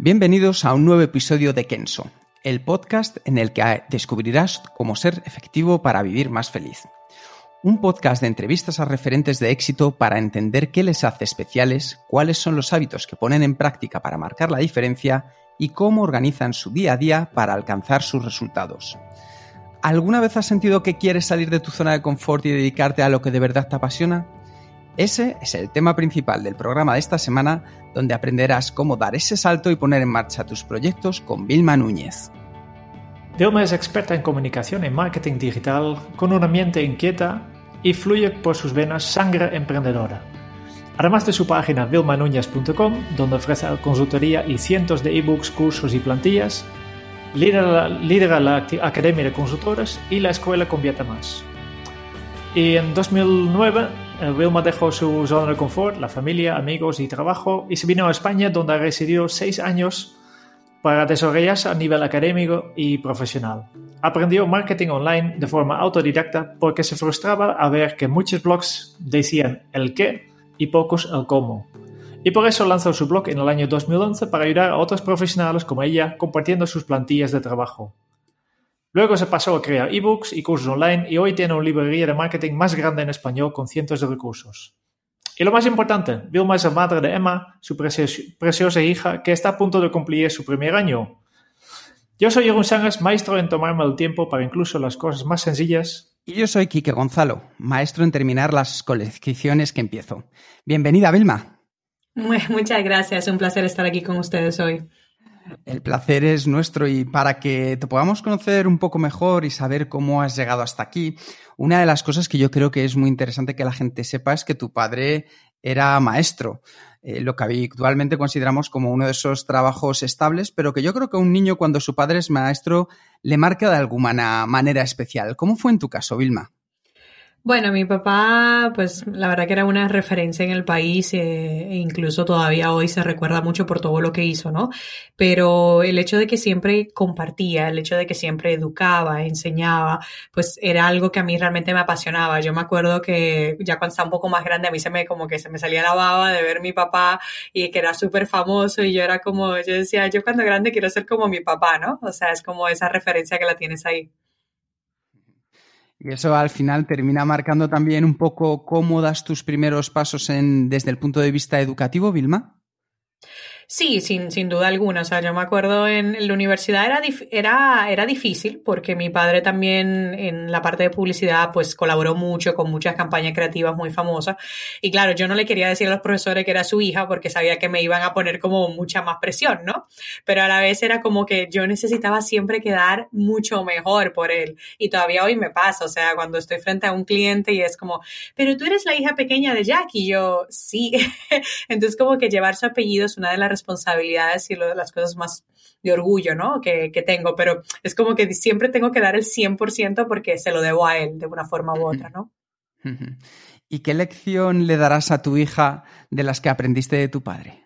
Bienvenidos a un nuevo episodio de Kenso, el podcast en el que descubrirás cómo ser efectivo para vivir más feliz. Un podcast de entrevistas a referentes de éxito para entender qué les hace especiales, cuáles son los hábitos que ponen en práctica para marcar la diferencia y cómo organizan su día a día para alcanzar sus resultados. ¿Alguna vez has sentido que quieres salir de tu zona de confort y dedicarte a lo que de verdad te apasiona? Ese es el tema principal del programa de esta semana, donde aprenderás cómo dar ese salto y poner en marcha tus proyectos con Vilma Núñez. Vilma es experta en comunicación y marketing digital, con una mente inquieta y fluye por sus venas sangre emprendedora. Además de su página vilmanúñez.com, donde ofrece consultoría y cientos de ebooks, cursos y plantillas, lidera, lidera la Academia de Consultores y la Escuela Convierte Más. Y en 2009 Wilma dejó su zona de confort, la familia, amigos y trabajo y se vino a España donde residió seis años para desarrollarse a nivel académico y profesional. Aprendió marketing online de forma autodidacta porque se frustraba a ver que muchos blogs decían el qué y pocos el cómo. Y por eso lanzó su blog en el año 2011 para ayudar a otros profesionales como ella compartiendo sus plantillas de trabajo. Luego se pasó a crear ebooks y cursos online y hoy tiene una librería de marketing más grande en español con cientos de recursos. Y lo más importante, Vilma es la madre de Emma, su preciosa hija, que está a punto de cumplir su primer año. Yo soy Jeroen Sánchez, maestro en tomarme el tiempo para incluso las cosas más sencillas. Y yo soy Quique Gonzalo, maestro en terminar las colecciones que empiezo. Bienvenida, Vilma. Muchas gracias, un placer estar aquí con ustedes hoy. El placer es nuestro y para que te podamos conocer un poco mejor y saber cómo has llegado hasta aquí, una de las cosas que yo creo que es muy interesante que la gente sepa es que tu padre era maestro, eh, lo que habitualmente consideramos como uno de esos trabajos estables, pero que yo creo que un niño cuando su padre es maestro le marca de alguna manera especial. ¿Cómo fue en tu caso, Vilma? Bueno, mi papá, pues la verdad que era una referencia en el país eh, e incluso todavía hoy se recuerda mucho por todo lo que hizo, ¿no? Pero el hecho de que siempre compartía, el hecho de que siempre educaba, enseñaba, pues era algo que a mí realmente me apasionaba. Yo me acuerdo que ya cuando estaba un poco más grande a mí se me como que se me salía la baba de ver mi papá y que era súper famoso y yo era como, yo decía, yo cuando grande quiero ser como mi papá, ¿no? O sea, es como esa referencia que la tienes ahí. Y eso al final termina marcando también un poco cómo das tus primeros pasos en, desde el punto de vista educativo, Vilma. Sí, sin, sin duda alguna. O sea, yo me acuerdo en la universidad era, era, era difícil porque mi padre también en la parte de publicidad pues colaboró mucho con muchas campañas creativas muy famosas. Y claro, yo no le quería decir a los profesores que era su hija porque sabía que me iban a poner como mucha más presión, ¿no? Pero a la vez era como que yo necesitaba siempre quedar mucho mejor por él. Y todavía hoy me pasa, o sea, cuando estoy frente a un cliente y es como, pero tú eres la hija pequeña de Jack y yo, sí. Entonces como que llevar su apellido es una de las responsabilidades y lo de las cosas más de orgullo, ¿no? Que, que, tengo, pero es como que siempre tengo que dar el 100% porque se lo debo a él de una forma u otra, ¿no? ¿Y qué lección le darás a tu hija de las que aprendiste de tu padre?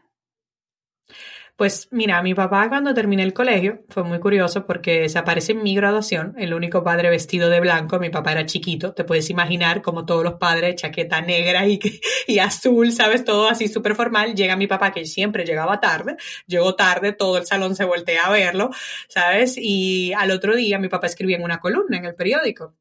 Pues mira, mi papá cuando terminé el colegio fue muy curioso porque se aparece en mi graduación, el único padre vestido de blanco, mi papá era chiquito, te puedes imaginar como todos los padres, chaqueta negra y, y azul, sabes, todo así súper formal, llega mi papá que siempre llegaba tarde, llegó tarde, todo el salón se voltea a verlo, sabes, y al otro día mi papá escribía en una columna en el periódico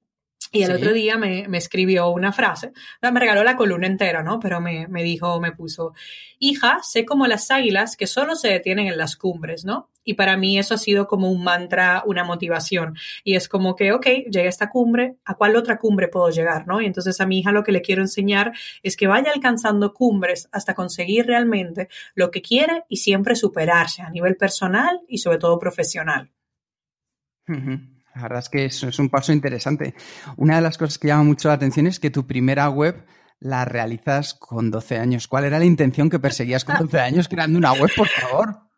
y el otro día me, me, escribió una frase, me regaló la columna entera, ¿no? Pero me, me, dijo, me puso, hija, sé como las águilas que solo se detienen en las cumbres, ¿no? Y para mí eso ha sido como un mantra, una motivación. Y es como que, ok, llegué a esta cumbre, ¿a cuál otra cumbre puedo llegar, ¿no? Y entonces a mi hija lo que le quiero enseñar es que vaya alcanzando cumbres hasta conseguir realmente lo que quiere y siempre superarse a nivel personal y sobre todo profesional. La verdad es que eso es un paso interesante. Una de las cosas que llama mucho la atención es que tu primera web la realizas con 12 años. ¿Cuál era la intención que perseguías con 12 años creando una web, por favor?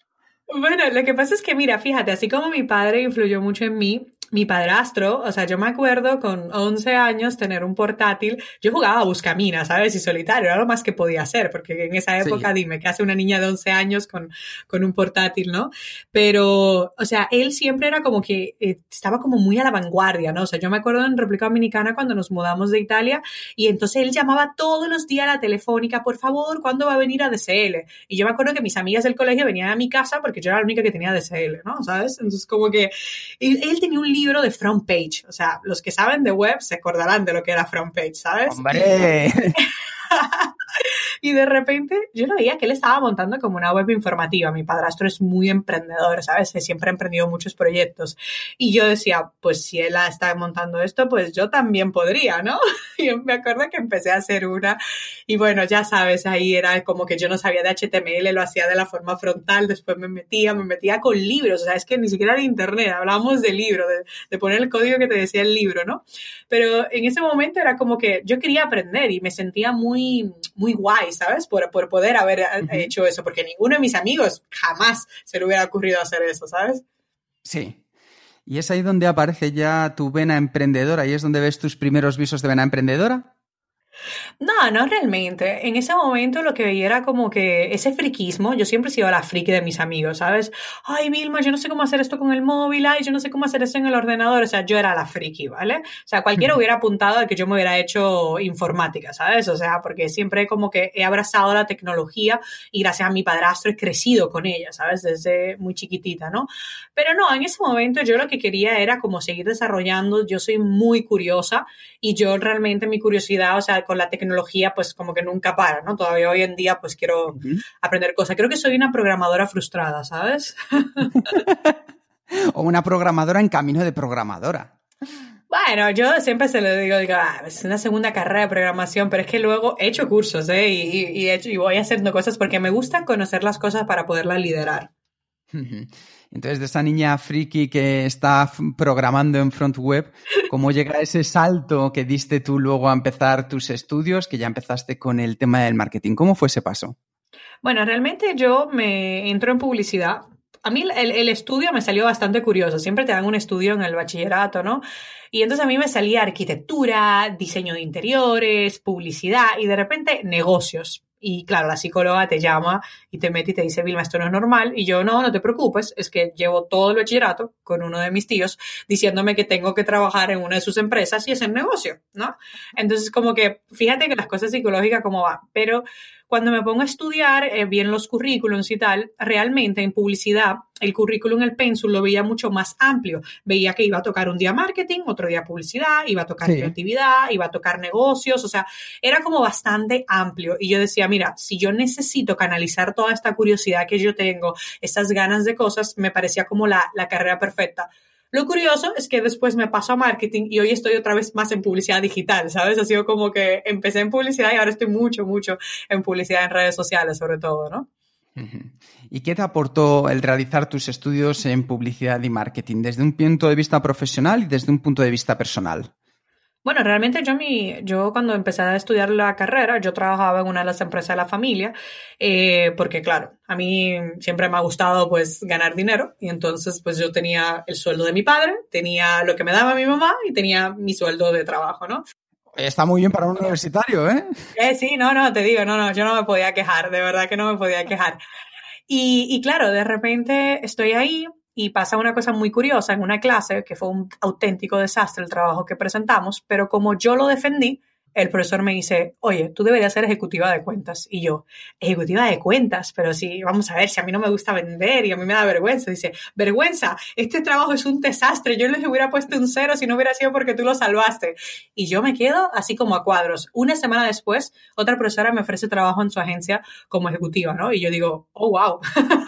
Bueno, lo que pasa es que, mira, fíjate, así como mi padre influyó mucho en mí, mi padrastro, o sea, yo me acuerdo con 11 años tener un portátil, yo jugaba a buscaminas, ¿sabes? Y solitario, era lo más que podía hacer, porque en esa época, dime, ¿qué hace una niña de 11 años con, con un portátil, no? Pero, o sea, él siempre era como que eh, estaba como muy a la vanguardia, ¿no? O sea, yo me acuerdo en República Dominicana cuando nos mudamos de Italia y entonces él llamaba todos los días a la telefónica, por favor, ¿cuándo va a venir a DCL? Y yo me acuerdo que mis amigas del colegio venían a mi casa porque yo era la única que tenía DCL, ¿no? ¿Sabes? Entonces como que él, él tenía un libro libro de front page. O sea, los que saben de web se acordarán de lo que era front page, ¿sabes? ¡Hombre! y de repente yo lo veía que él estaba montando como una web informativa. Mi padrastro es muy emprendedor, ¿sabes? Siempre ha emprendido muchos proyectos. Y yo decía, pues si él está montando esto, pues yo también podría, ¿no? Y me acuerdo que empecé a hacer una y bueno, ya sabes, ahí era como que yo no sabía de HTML, lo hacía de la forma frontal, después me metía, me metía con libros, o sea, es que ni siquiera de internet, hablábamos de libro, de, de poner el código que te decía el libro, ¿no? Pero en ese momento era como que yo quería aprender y me sentía muy, muy guay, ¿sabes? Por, por poder haber hecho eso, porque ninguno de mis amigos jamás se le hubiera ocurrido hacer eso, ¿sabes? Sí. Y es ahí donde aparece ya tu vena emprendedora y es donde ves tus primeros visos de vena emprendedora. No, no realmente. En ese momento lo que veía era como que ese friquismo, yo siempre he sido la friki de mis amigos, ¿sabes? Ay, Vilma, yo no sé cómo hacer esto con el móvil, ay, yo no sé cómo hacer esto en el ordenador, o sea, yo era la friki, ¿vale? O sea, cualquiera hubiera apuntado a que yo me hubiera hecho informática, ¿sabes? O sea, porque siempre como que he abrazado la tecnología y gracias a mi padrastro he crecido con ella, ¿sabes? Desde muy chiquitita, ¿no? Pero no, en ese momento yo lo que quería era como seguir desarrollando, yo soy muy curiosa y yo realmente mi curiosidad, o sea, con la tecnología, pues como que nunca para, ¿no? Todavía hoy en día, pues quiero aprender cosas. Creo que soy una programadora frustrada, ¿sabes? o una programadora en camino de programadora. Bueno, yo siempre se lo digo, digo, ah, es una segunda carrera de programación, pero es que luego he hecho cursos, ¿eh? Y, y, hecho, y voy haciendo cosas porque me gusta conocer las cosas para poderlas liderar. Entonces, de esa niña friki que está programando en front web, ¿cómo llega ese salto que diste tú luego a empezar tus estudios, que ya empezaste con el tema del marketing? ¿Cómo fue ese paso? Bueno, realmente yo me entro en publicidad. A mí el, el, estudio me salió bastante curioso. Siempre te dan un estudio en el bachillerato, ¿no? Y entonces a mí me salía arquitectura, diseño de interiores, publicidad y de repente negocios. Y claro, la psicóloga te llama y te mete y te dice, Vilma, esto no es normal. Y yo, no, no te preocupes, es que llevo todo el bachillerato con uno de mis tíos diciéndome que tengo que trabajar en una de sus empresas y es el negocio, ¿no? Entonces, como que, fíjate que las cosas psicológicas cómo van. Pero cuando me pongo a estudiar eh, bien los currículums y tal, realmente en publicidad, el currículum, el pensul lo veía mucho más amplio. Veía que iba a tocar un día marketing, otro día publicidad, iba a tocar creatividad, iba a tocar negocios, o sea, era como bastante amplio. Y yo decía, mira, si yo necesito canalizar toda esta curiosidad que yo tengo, estas ganas de cosas, me parecía como la, la carrera perfecta. Lo curioso es que después me paso a marketing y hoy estoy otra vez más en publicidad digital, ¿sabes? Ha sido como que empecé en publicidad y ahora estoy mucho, mucho en publicidad en redes sociales, sobre todo, ¿no? ¿Y qué te aportó el realizar tus estudios en publicidad y marketing desde un punto de vista profesional y desde un punto de vista personal? Bueno, realmente yo, mi, yo cuando empecé a estudiar la carrera, yo trabajaba en una de las empresas de la familia, eh, porque claro, a mí siempre me ha gustado pues ganar dinero y entonces pues yo tenía el sueldo de mi padre, tenía lo que me daba mi mamá y tenía mi sueldo de trabajo, ¿no? Está muy bien para un universitario, ¿eh? eh sí, no, no, te digo, no, no, yo no me podía quejar, de verdad que no me podía quejar. Y, y claro, de repente estoy ahí, y pasa una cosa muy curiosa en una clase, que fue un auténtico desastre el trabajo que presentamos, pero como yo lo defendí, el profesor me dice, oye, tú deberías ser ejecutiva de cuentas. Y yo, ejecutiva de cuentas, pero sí, vamos a ver, si a mí no me gusta vender y a mí me da vergüenza. Dice, vergüenza, este trabajo es un desastre, yo les hubiera puesto un cero si no hubiera sido porque tú lo salvaste. Y yo me quedo así como a cuadros. Una semana después, otra profesora me ofrece trabajo en su agencia como ejecutiva, ¿no? Y yo digo, oh, wow.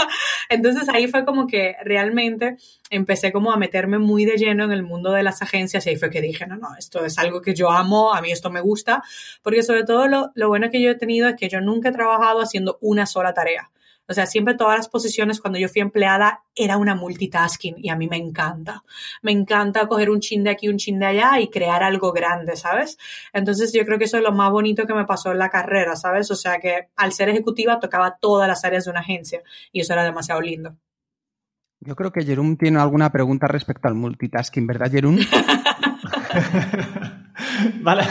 Entonces ahí fue como que realmente empecé como a meterme muy de lleno en el mundo de las agencias y ahí fue que dije, no, no, esto es algo que yo amo, a mí esto me gusta porque sobre todo lo, lo bueno que yo he tenido es que yo nunca he trabajado haciendo una sola tarea. O sea, siempre todas las posiciones cuando yo fui empleada era una multitasking y a mí me encanta. Me encanta coger un chin de aquí, un chin de allá y crear algo grande, ¿sabes? Entonces yo creo que eso es lo más bonito que me pasó en la carrera, ¿sabes? O sea, que al ser ejecutiva tocaba todas las áreas de una agencia y eso era demasiado lindo. Yo creo que Jerún tiene alguna pregunta respecto al multitasking, ¿verdad, Jerún? vale.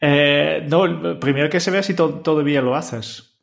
Eh, no, primero que se vea si todavía lo haces.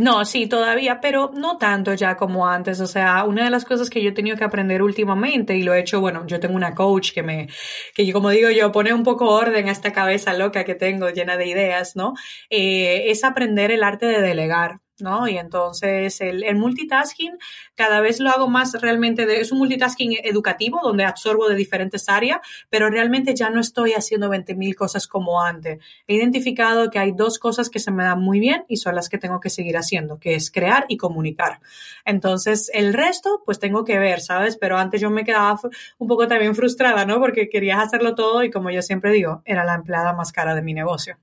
No, sí, todavía, pero no tanto ya como antes. O sea, una de las cosas que yo he tenido que aprender últimamente y lo he hecho, bueno, yo tengo una coach que me, que como digo yo, pone un poco orden a esta cabeza loca que tengo llena de ideas, ¿no? Eh, es aprender el arte de delegar. ¿No? Y entonces el, multitasking cada vez lo hago más realmente, es un multitasking educativo donde absorbo de diferentes áreas, pero realmente ya no estoy haciendo 20.000 cosas como antes. He identificado que hay dos cosas que se me dan muy bien y son las que tengo que seguir haciendo, que es crear y comunicar. Entonces el resto pues tengo que ver, ¿sabes? Pero antes yo me quedaba un poco también frustrada, ¿no? Porque quería hacerlo todo y como yo siempre digo, era la empleada más cara de mi negocio.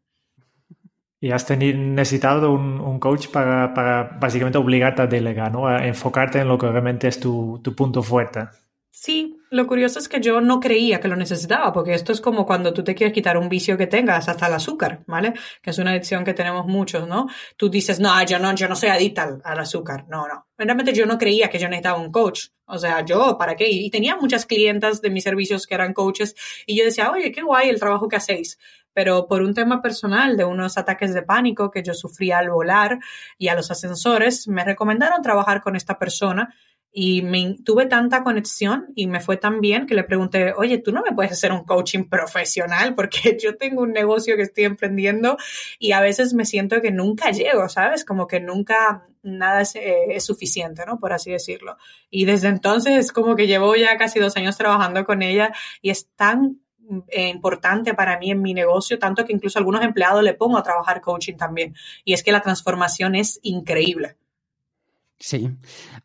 Y has tenido, necesitado un, coach para, para, básicamente obligarte a delegar, ¿no? A enfocarte en lo que realmente es tu, tu, punto fuerte. Sí, lo curioso es que yo no creía que lo necesitaba, porque esto es como cuando tú te quieres quitar un vicio que tengas, hasta el azúcar, ¿vale? Que es una adicción que tenemos muchos, ¿no? Tú dices, no, yo no, yo no soy adicta al, al azúcar. No, no. Realmente yo no creía que yo necesitaba un coach. O sea, yo, ¿para qué? Y tenía muchas clientas de mis servicios que eran coaches y yo decía, oye, qué guay el trabajo que hacéis pero por un tema personal de unos ataques de pánico que yo sufría al volar y a los ascensores, me recomendaron trabajar con esta persona y tuve tanta conexión y me fue tan bien que le pregunté, oye, ¿tú no me puedes hacer un coaching profesional? Porque yo tengo un negocio que estoy emprendiendo y a veces me siento que nunca llego, ¿sabes? Como que nunca nada es, eh, suficiente, ¿no? Por así decirlo. Y desde entonces es como que llevo ya casi dos años trabajando con ella y es tan importante para mí en mi negocio, tanto que incluso a algunos empleados le pongo a trabajar coaching también. Y es que la transformación es increíble. Sí,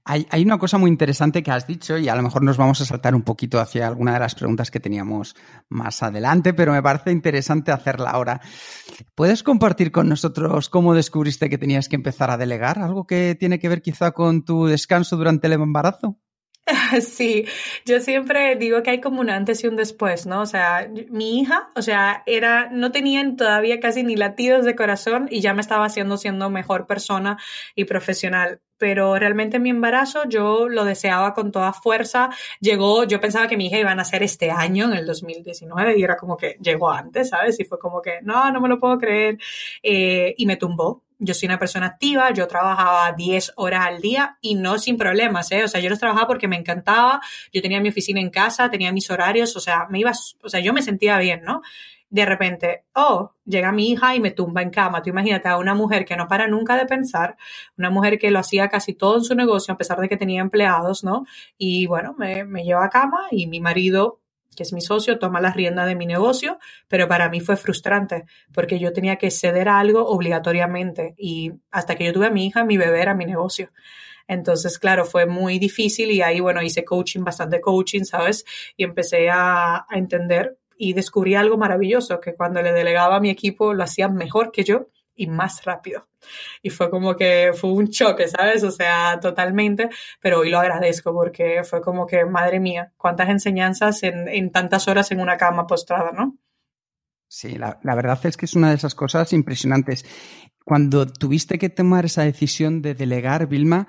hay, hay, una cosa muy interesante que has dicho y a lo mejor nos vamos a saltar un poquito hacia alguna de las preguntas que teníamos más adelante, pero me parece interesante hacerla ahora. ¿Puedes compartir con nosotros cómo descubriste que tenías que empezar a delegar? ¿Algo que tiene que ver quizá con tu descanso durante el embarazo? Sí, yo siempre digo que hay como un antes y un después, ¿no? O sea, mi hija, o sea, era, no tenían todavía casi ni latidos de corazón y ya me estaba haciendo siendo mejor persona y profesional. Pero realmente mi embarazo yo lo deseaba con toda fuerza. Llegó, yo pensaba que mi hija iba a nacer este año, en el 2019, y era como que llegó antes, ¿sabes? Y fue como que, no, no me lo puedo creer. Eh, y me tumbó, yo soy una persona activa, yo trabajaba 10 horas al día y no sin problemas, ¿eh? O sea, yo los trabajaba porque me encantaba, yo tenía mi oficina en casa, tenía mis horarios, o sea, me iba, o sea, yo me sentía bien, ¿no? de repente, oh, llega mi hija y me tumba en cama. Tú imagínate a una mujer que no para nunca de pensar, una mujer que lo hacía casi todo en su negocio, a pesar de que tenía empleados, ¿no? Y bueno, me, me lleva a cama y mi marido que es mi socio, toma la rienda de mi negocio, pero para mí fue frustrante porque yo tenía que ceder algo obligatoriamente y hasta que yo tuve a mi hija, mi bebé era mi negocio. Entonces, claro, fue muy difícil y ahí, bueno, hice coaching, bastante coaching, ¿sabes? Y empecé a entender y descubrí algo maravilloso, que cuando le delegaba a mi equipo lo hacían mejor que yo y más rápido. Y fue como que fue un choque, ¿sabes? O sea, totalmente, pero hoy lo agradezco porque fue como que, madre mía, cuántas enseñanzas en, en tantas horas en una cama postrada, ¿no? Sí, la, la, verdad es que es una de esas cosas impresionantes. Cuando tuviste que tomar esa decisión de delegar, Vilma,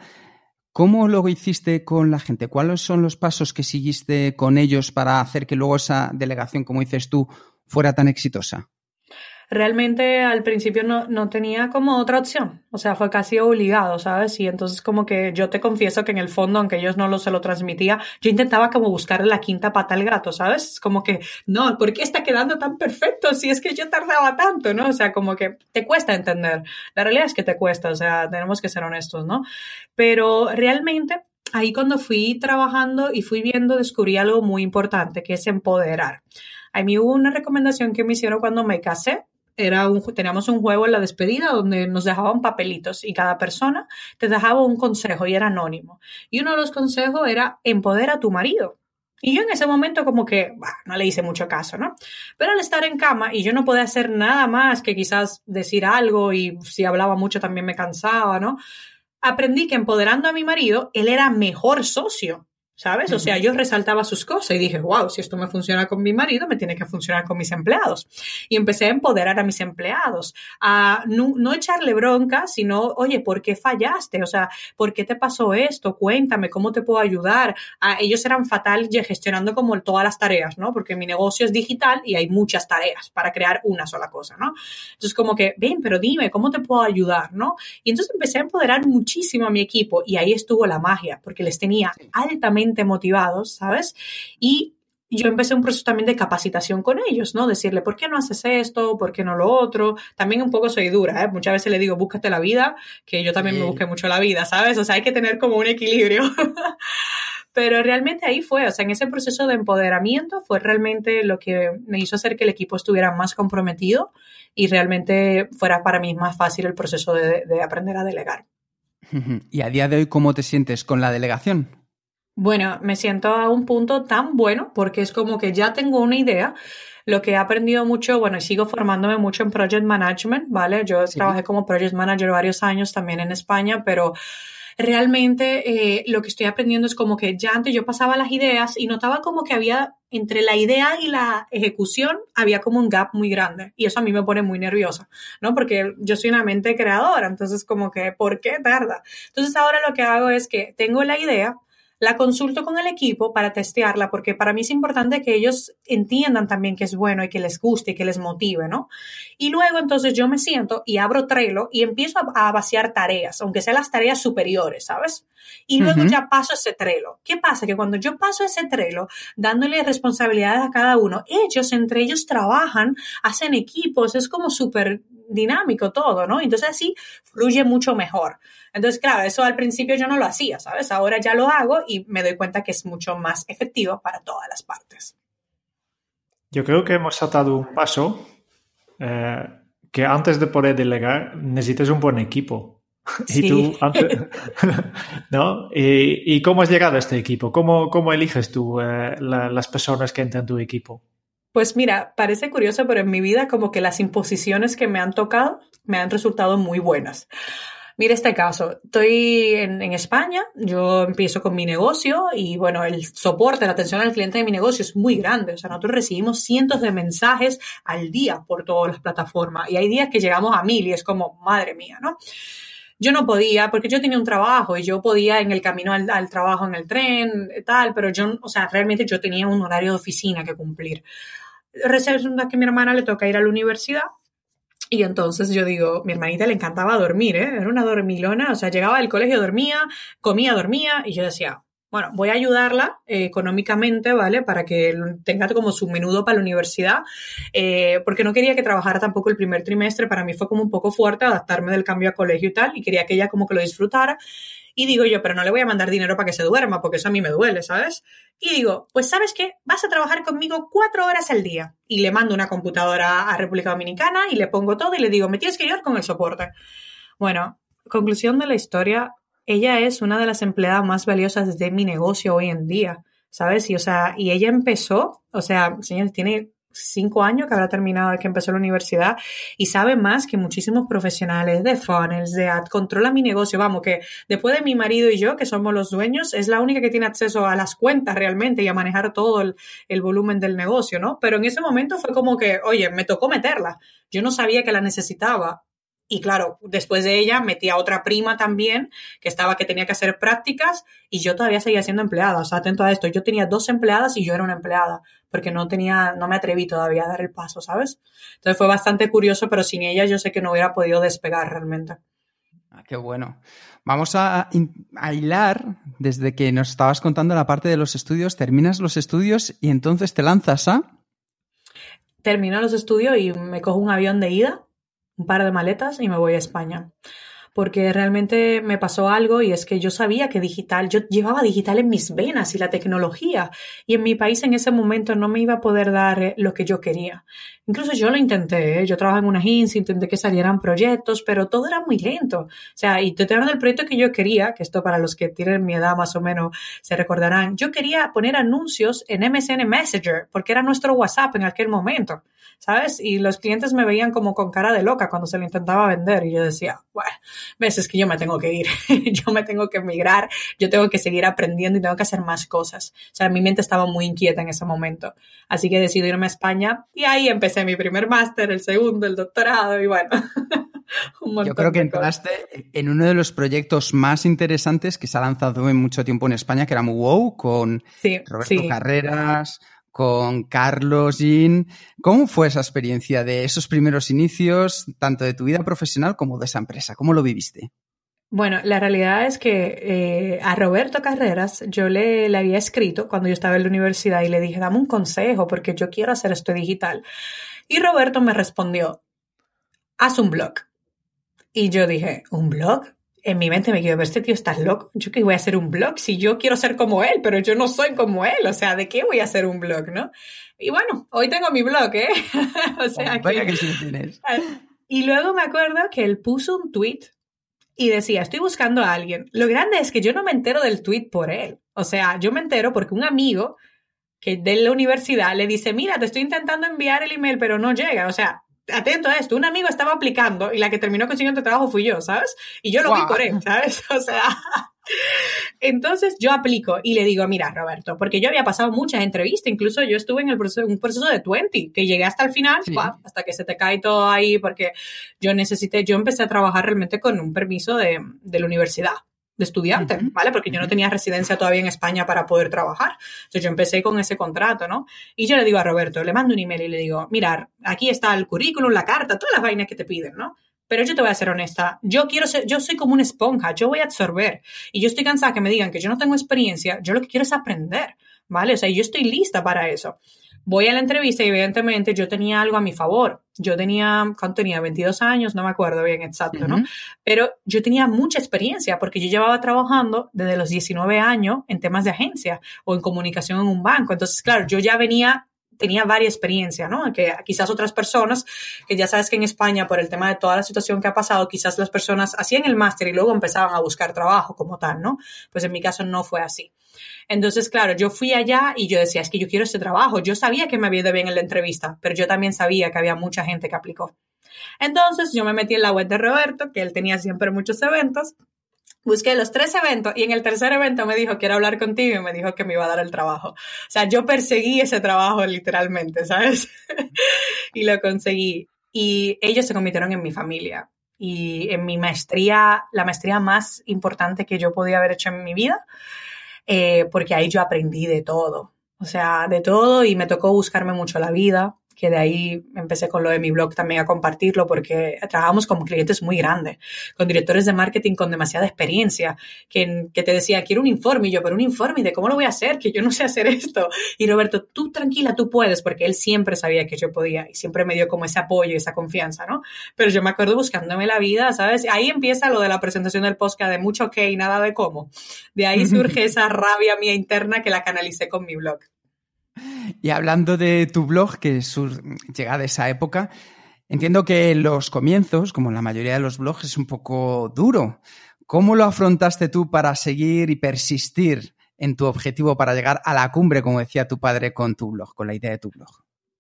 ¿Cómo lo hiciste con la gente? ¿Cuáles son los pasos que seguiste con ellos para hacer que luego esa delegación, como dices tú, fuera tan exitosa? Realmente al principio no, no, tenía como otra opción. O sea, fue casi obligado, ¿sabes? Y entonces como que yo te confieso que en el fondo, aunque ellos no lo, se lo transmitía, yo intentaba como buscar la quinta pata al gato, ¿sabes? Como que, no, ¿por qué está quedando tan perfecto si es que yo tardaba tanto, ¿no? O sea, como que te cuesta entender. La realidad es que te cuesta, o sea, tenemos que ser honestos, ¿no? Pero realmente ahí cuando fui trabajando y fui viendo, descubrí algo muy importante, que es empoderar. A mí hubo una recomendación que me hicieron cuando me casé, era un, teníamos un juego en la despedida donde nos dejaban papelitos y cada persona te dejaba un consejo y era anónimo. Y uno de los consejos era empodera a tu marido. Y yo en ese momento como que bah, no le hice mucho caso, ¿no? Pero al estar en cama y yo no podía hacer nada más que quizás decir algo y si hablaba mucho también me cansaba, ¿no? Aprendí que empoderando a mi marido, él era mejor socio ¿sabes? O sea, yo resaltaba sus cosas y dije, wow, si esto me funciona con mi marido, me tiene que funcionar con mis empleados. Y empecé a empoderar a mis empleados, a no, echarle bronca, sino, oye, ¿por qué fallaste? O sea, ¿por qué te pasó esto? Cuéntame, ¿cómo te puedo ayudar? A, ellos eran fatales gestionando como todas las tareas, ¿no? Porque mi negocio es digital y hay muchas tareas para crear una sola cosa, ¿no? Entonces, como que, ven, pero dime, ¿cómo te puedo ayudar? ¿No? Y entonces empecé a empoderar muchísimo a mi equipo y ahí estuvo la magia, porque les tenía altamente motivados, ¿sabes? Y yo empecé un proceso también de capacitación con ellos, ¿no? Decirle, ¿por qué no haces esto? ¿Por qué no lo otro? También un poco soy dura, ¿eh? Muchas veces le digo, búscate la vida, que yo también me busqué mucho la vida, ¿sabes? O sea, hay que tener como un equilibrio. Pero realmente ahí fue, o sea, en ese proceso de empoderamiento fue realmente lo que me hizo hacer que el equipo estuviera más comprometido y realmente fuera para mí más fácil el proceso de, de aprender a delegar. ¿Y a día de hoy cómo te sientes con la delegación? Bueno, me siento a un punto tan bueno porque es como que ya tengo una idea. Lo que he aprendido mucho, bueno, y sigo formándome mucho en Project Management, ¿vale? Yo trabajé como Project Manager varios años también en España, pero realmente eh, lo que estoy aprendiendo es como que ya antes yo pasaba las ideas y notaba como que había entre la idea y la ejecución había como un gap muy grande y eso a mí me pone muy nerviosa, ¿no? Porque yo soy una mente creadora, entonces como que, ¿por qué tarda? Entonces ahora lo que hago es que tengo la idea, la consulto con el equipo para testearla, porque para mí es importante que ellos entiendan también que es bueno y que les guste y que les motive, ¿no? Y luego entonces yo me siento y abro Trello y empiezo a, vaciar tareas, aunque sean las tareas superiores, ¿sabes? Y luego ya paso ese Trello. ¿Qué pasa? Que cuando yo paso ese Trello, dándole responsabilidades a cada uno, ellos entre ellos trabajan, hacen equipos, es como súper dinámico todo, ¿no? Entonces así fluye mucho mejor. Entonces, claro, eso al principio yo no lo hacía, ¿sabes? Ahora ya lo hago y me doy cuenta que es mucho más efectivo para todas las partes. Yo creo que hemos saltado un paso eh, que antes de poder delegar necesitas un buen equipo. Y tú, ¿no? ¿Y, cómo has llegado a este equipo? ¿Cómo, cómo eliges tú eh, las personas que entran en tu equipo? Pues mira, parece curioso, pero en mi vida como que las imposiciones que me han tocado me han resultado muy buenas. Mira este caso, estoy en, en, España, yo empiezo con mi negocio y bueno, el soporte, la atención al cliente de mi negocio es muy grande. O sea, nosotros recibimos cientos de mensajes al día por todas las plataformas y hay días que llegamos a mil y es como, madre mía, ¿no? Yo no podía, porque yo tenía un trabajo y yo podía en el camino al, trabajo en el tren, tal, pero yo, o sea, realmente yo tenía un horario de oficina que cumplir resulta que mi hermana le toca ir a la universidad y entonces yo digo, mi hermanita le encantaba dormir, ¿eh? Era una dormilona, o sea, llegaba del colegio, dormía, comía, dormía, y yo decía, bueno, voy a ayudarla eh, económicamente, ¿vale? Para que tenga como su menudo para la universidad, eh, porque no quería que trabajara tampoco el primer trimestre, para mí fue como un poco fuerte adaptarme del cambio a colegio y tal, y quería que ella como que lo disfrutara. Y digo yo, pero no le voy a mandar dinero para que se duerma, porque eso a mí me duele, ¿sabes? Y digo, pues sabes qué, vas a trabajar conmigo cuatro horas al día. Y le mando una computadora a República Dominicana y le pongo todo y le digo, me tienes que ayudar con el soporte. Bueno, conclusión de la historia, ella es una de las empleadas más valiosas de mi negocio hoy en día, ¿sabes? Y, o sea, y ella empezó, o sea, señores, tiene cinco años que habrá terminado que empezó la universidad y sabe más que muchísimos profesionales de funnels, de ad, controla mi negocio, vamos, que después de mi marido y yo, que somos los dueños, es la única que tiene acceso a las cuentas realmente y a manejar todo el, el volumen del negocio, ¿no? Pero en ese momento fue como que, oye, me tocó meterla. Yo no sabía que la necesitaba y claro, después de ella metí a otra prima también, que estaba, que tenía que hacer prácticas, y yo todavía seguía siendo empleada. O sea, atento a esto. Yo tenía dos empleadas y yo era una empleada, porque no tenía, no me atreví todavía a dar el paso, ¿sabes? Entonces fue bastante curioso, pero sin ella yo sé que no hubiera podido despegar realmente. Ah, qué bueno. Vamos a, a, hilar desde que nos estabas contando la parte de los estudios, terminas los estudios y entonces te lanzas a... Termino los estudios y me cojo un avión de ida un par de maletas y me voy a España. Porque realmente me pasó algo y es que yo sabía que digital, yo llevaba digital en mis venas y la tecnología. Y en mi país en ese momento no me iba a poder dar eh, lo que yo quería. Incluso yo lo intenté, ¿eh? yo trabajaba en una agencia, intenté que salieran proyectos, pero todo era muy lento. O sea, y te el proyecto que yo quería, que esto para los que tienen mi edad más o menos se recordarán, yo quería poner anuncios en MSN Messenger, porque era nuestro WhatsApp en aquel momento. ¿sabes? Y los clientes me veían como con cara de loca cuando se lo intentaba vender y yo decía, bueno, ves, es que yo me tengo que ir, yo me tengo que emigrar, yo tengo que seguir aprendiendo y tengo que hacer más cosas. O sea, mi mente estaba muy inquieta en ese momento. Así que decidí irme a España y ahí empecé mi primer máster, el segundo, el doctorado y bueno. Yo creo que entraste en uno de los proyectos más interesantes que se ha lanzado en mucho tiempo en España, que era MuWow, con Roberto Carreras, con Carlos, Jean. ¿Cómo fue esa experiencia de esos primeros inicios, tanto de tu vida profesional como de esa empresa? ¿Cómo lo viviste? Bueno, la realidad es que eh, a Roberto Carreras yo le, le, había escrito cuando yo estaba en la universidad y le dije, dame un consejo porque yo quiero hacer esto digital. Y Roberto me respondió, haz un blog. Y yo dije, ¿un blog? en mi mente me quedo, este tío está loco. ¿Yo qué voy a hacer un blog? Si yo quiero ser como él, pero yo no soy como él. O sea, ¿de qué voy a hacer un blog, no? Y bueno, hoy tengo mi blog, ¿eh? o sea, que, que sí tienes. Y luego me acuerdo que él puso un tweet y decía, estoy buscando a alguien. Lo grande es que yo no me entero del tweet por él. O sea, yo me entero porque un amigo que de la universidad le dice, mira, te estoy intentando enviar el email, pero no llega. O sea, atento a esto, un amigo estaba aplicando y la que terminó consiguiendo trabajo fui yo, ¿sabes? Y yo lo vi por él, ¿sabes? O sea, entonces yo aplico y le digo, mira, Roberto, porque yo había pasado muchas entrevistas, incluso yo estuve en el proceso, un proceso de 20, que llegué hasta el final, hasta que se te cae todo ahí, porque yo necesité, yo empecé a trabajar realmente con un permiso de, de la universidad de estudiante, ¿vale? Porque yo no tenía residencia todavía en España para poder trabajar. Entonces yo empecé con ese contrato, ¿no? Y yo le digo a Roberto, le mando un email y le digo, mirar, aquí está el currículum, la carta, todas las vainas que te piden, ¿no? Pero yo te voy a ser honesta, yo quiero ser, yo soy como una esponja, yo voy a absorber. Y yo estoy cansada que me digan que yo no tengo experiencia, yo lo que quiero es aprender, ¿vale? O sea, yo estoy lista para eso. Voy a la entrevista y evidentemente yo tenía algo a mi favor. Yo tenía, ¿cuánto tenía? 22 años, no me acuerdo bien exacto, ¿no? Pero yo tenía mucha experiencia porque yo llevaba trabajando desde los 19 años en temas de agencia o en comunicación en un banco. Entonces, claro, yo ya venía tenía varias experiencia, ¿no? Que quizás otras personas, que ya sabes que en España, por el tema de toda la situación que ha pasado, quizás las personas hacían el máster y luego empezaban a buscar trabajo como tal, ¿no? Pues en mi caso no fue así. Entonces, claro, yo fui allá y yo decía, es que yo quiero este trabajo. Yo sabía que me había ido bien en la entrevista, pero yo también sabía que había mucha gente que aplicó. Entonces, yo me metí en la web de Roberto, que él tenía siempre muchos eventos, busqué los tres eventos y en el tercer evento me dijo, quiero hablar contigo y me dijo que me iba a dar el trabajo. O sea, yo perseguí ese trabajo literalmente, ¿sabes? y lo conseguí. Y ellos se convirtieron en mi familia y en mi maestría, la maestría más importante que yo podía haber hecho en mi vida, eh, porque ahí yo aprendí de todo. O sea, de todo y me tocó buscarme mucho la vida que de ahí empecé con lo de mi blog también a compartirlo porque trabajamos con clientes muy grandes, con directores de marketing con demasiada experiencia, que, que te decía, quiero un informe, y yo, pero un informe, ¿de cómo lo voy a hacer? Que yo no sé hacer esto. Y Roberto, tú tranquila, tú puedes, porque él siempre sabía que yo podía y siempre me dio como ese apoyo y esa confianza, ¿no? Pero yo me acuerdo buscándome la vida, ¿sabes? Ahí empieza lo de la presentación del podcast de mucho qué y nada de cómo. De ahí surge esa rabia mía interna que la canalicé con mi blog. Y hablando de tu blog, que llega de esa época, entiendo que los comienzos, como la mayoría de los blogs, es un poco duro. ¿Cómo lo afrontaste tú para seguir y persistir en tu objetivo para llegar a la cumbre, como decía tu padre, con tu blog, con la idea de tu blog?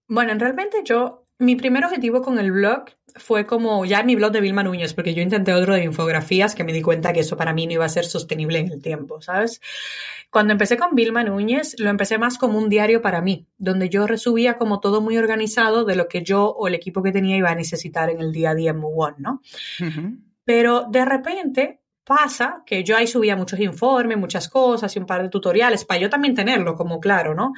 Bueno, realmente yo, mi primer objetivo con el blog fue como ya mi blog de Vilma Núñez, porque yo intenté otro de infografías que me di cuenta que eso para mí no iba a ser sostenible en el tiempo, ¿sabes? Cuando empecé con Vilma Núñez, lo empecé más como un diario para mí, donde yo resubía como todo muy organizado de lo que yo o el equipo que tenía iba a necesitar en el día a día en Move ¿no? Pero de repente pasa que yo ahí subía muchos informes, muchas cosas y un par de tutoriales para yo también tenerlo como claro, ¿no?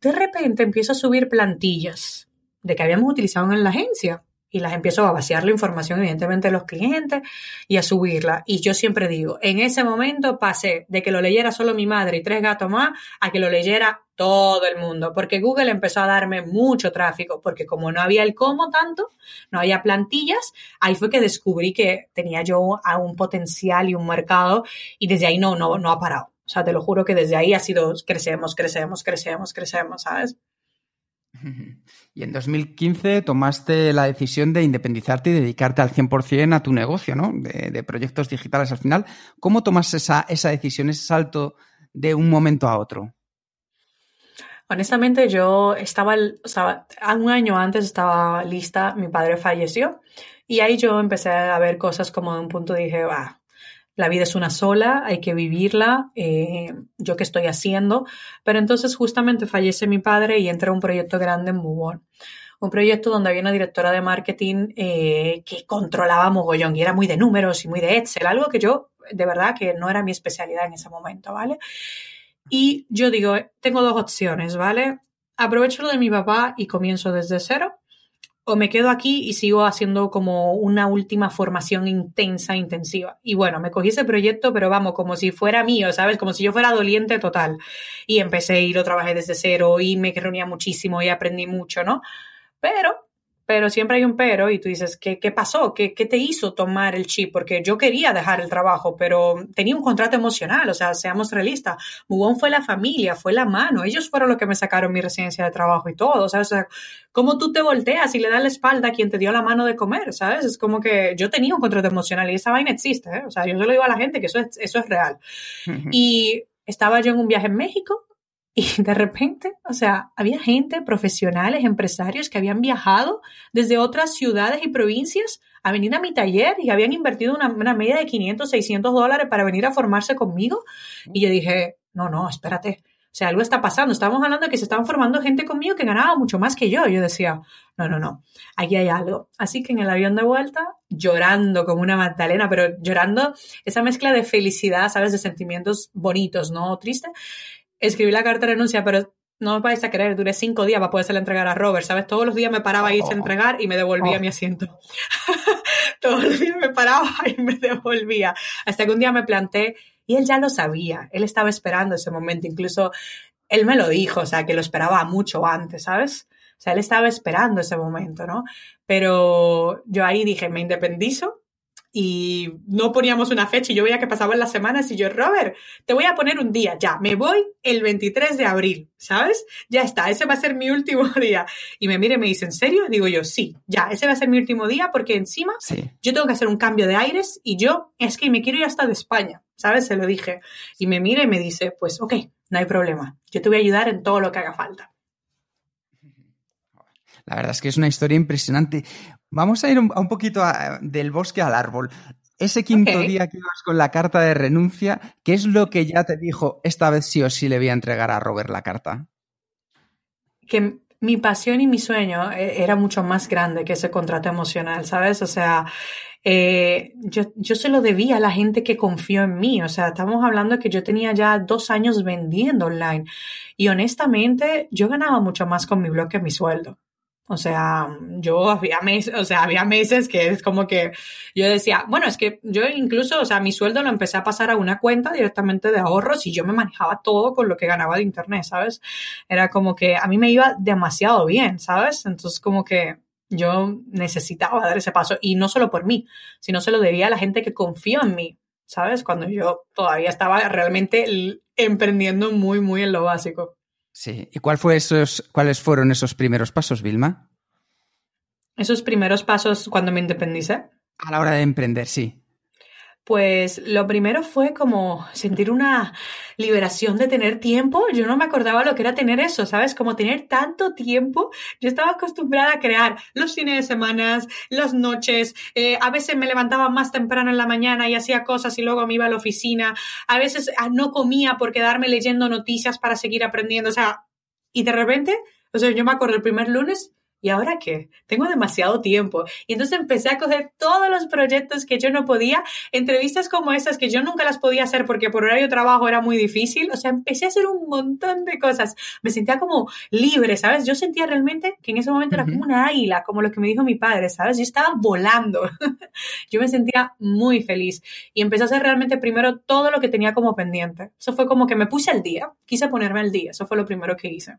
De repente empiezo a subir plantillas de que habíamos utilizado en la agencia y las empiezo a vaciar la información, evidentemente, de los clientes y a subirla. Y yo siempre digo, en ese momento pasé de que lo leyera solo mi madre y tres gatos más a que lo leyera todo el mundo, porque Google empezó a darme mucho tráfico, porque como no había el cómo tanto, no había plantillas, ahí fue que descubrí que tenía yo un potencial y un mercado y desde ahí no, no, no ha parado. O sea, te lo juro que desde ahí ha sido crecemos, crecemos, crecemos, crecemos, ¿sabes? Y en 2015 tomaste la decisión de independizarte y dedicarte al 100% a tu negocio, ¿no? De, proyectos digitales al final. ¿Cómo tomas esa, esa decisión, ese salto de un momento a otro? Honestamente, yo estaba, estaba, un año antes estaba lista, mi padre falleció y ahí yo empecé a ver cosas como de un punto dije, va, la vida es una sola, hay que vivirla, eh, yo qué estoy haciendo. Pero entonces justamente fallece mi padre y entra un proyecto grande en Move Un proyecto donde había una directora de marketing eh, que controlaba mogollón y era muy de números y muy de Excel, algo que yo de verdad que no era mi especialidad en ese momento, ¿vale? Y yo digo, tengo dos opciones, ¿vale? Aprovecho lo de mi papá y comienzo desde cero o me quedo aquí y sigo haciendo como una última formación intensa, intensiva. Y bueno, me cogí ese proyecto, pero vamos, como si fuera mío, ¿sabes? Como si yo fuera doliente total. Y empecé y lo trabajé desde cero y me reunía muchísimo y aprendí mucho, ¿no? Pero pero siempre hay un pero y tú dices, ¿qué, qué pasó? ¿Qué, ¿Qué, te hizo tomar el chip? Porque yo quería dejar el trabajo, pero tenía un contrato emocional, o sea, seamos realistas. Mugón fue la familia, fue la mano, ellos fueron los que me sacaron mi residencia de trabajo y todo, o sea, ¿cómo tú te volteas y le das la espalda a quien te dio la mano de comer, ¿sabes? Es como que yo tenía un contrato emocional y esa vaina existe, ¿eh? O sea, yo se lo digo a la gente que eso es, eso es real. Y estaba yo en un viaje en México y de repente, o sea, había gente, profesionales, empresarios que habían viajado desde otras ciudades y provincias a venir a mi taller y habían invertido una, media de 500, 600 dólares para venir a formarse conmigo. Y yo dije, no, no, espérate. O sea, algo está pasando. Estábamos hablando de que se estaban formando gente conmigo que ganaba mucho más que yo. Yo decía, no, no, no, aquí hay algo. Así que en el avión de vuelta, llorando como una Magdalena, pero llorando esa mezcla de felicidad, ¿sabes? De sentimientos bonitos, ¿no? Triste escribí la carta de renuncia, pero no me vais a creer, duré cinco días para poderse entregar a Robert, ¿sabes? Todos los días me paraba a irse a entregar y me devolvía oh. mi asiento. Todos los días me paraba y me devolvía. Hasta que un día me planté y él ya lo sabía, él estaba esperando ese momento, incluso él me lo dijo, o sea, que lo esperaba mucho antes, ¿sabes? O sea, él estaba esperando ese momento, ¿no? Pero yo ahí dije, me independizo y no poníamos una fecha y yo veía que pasaban las semanas y yo, Robert, te voy a poner un día, ya, me voy el 23 de abril, ¿sabes? Ya está, ese va a ser mi último día. Y me mire y me dice, ¿en serio? Digo yo, sí, ya, ese va a ser mi último día porque encima yo tengo que hacer un cambio de aires y yo es que me quiero ir hasta de España, ¿sabes? Se lo dije. Y me mira y me dice, pues ok, no hay problema, yo te voy a ayudar en todo lo que haga falta. La verdad es que es una historia impresionante. Vamos a ir un, un poquito del bosque al árbol. Ese quinto día que ibas con la carta de renuncia, ¿qué es lo que ya te dijo esta vez sí o sí le voy a entregar a Robert la carta? Que mi pasión y mi sueño eh, era mucho más grande que ese contrato emocional, ¿sabes? O sea, eh, yo, yo, se lo debía a la gente que confió en mí. O sea, estamos hablando que yo tenía ya dos años vendiendo online y honestamente yo ganaba mucho más con mi blog que mi sueldo. O sea, yo había meses, o sea, había meses que es como que yo decía, bueno, es que yo incluso, o sea, mi sueldo lo empecé a pasar a una cuenta directamente de ahorros y yo me manejaba todo con lo que ganaba de internet, ¿sabes? Era como que a mí me iba demasiado bien, ¿sabes? Entonces como que yo necesitaba dar ese paso y no solo por mí, sino se lo debía a la gente que confió en mí, ¿sabes? Cuando yo todavía estaba realmente emprendiendo muy, muy en lo básico. Sí. ¿Y cuál fue esos, cuáles fueron esos primeros pasos, Vilma? Esos primeros pasos cuando me independicé. A la hora de emprender, sí. Pues lo primero fue como sentir una liberación de tener tiempo. Yo no me acordaba lo que era tener eso, ¿sabes? Como tener tanto tiempo. Yo estaba acostumbrada a crear los fines de semana, las noches. Eh, a veces me levantaba más temprano en la mañana y hacía cosas y luego me iba a la oficina. A veces ah, no comía por quedarme leyendo noticias para seguir aprendiendo. O sea, y de repente, o sea, yo me acuerdo el primer lunes ¿y ahora qué? Tengo demasiado tiempo. Y entonces empecé a coger todos los proyectos que yo no podía, entrevistas como esas que yo nunca las podía hacer porque por horario de trabajo era muy difícil. O sea, empecé a hacer un montón de cosas. Me sentía como libre, ¿sabes? Yo sentía realmente que en ese momento era como una águila, como lo que me dijo mi padre, ¿sabes? Yo estaba volando. yo me sentía muy feliz y empecé a hacer realmente primero todo lo que tenía como pendiente. Eso fue como que me puse al día, quise ponerme al día. Eso fue lo primero que hice.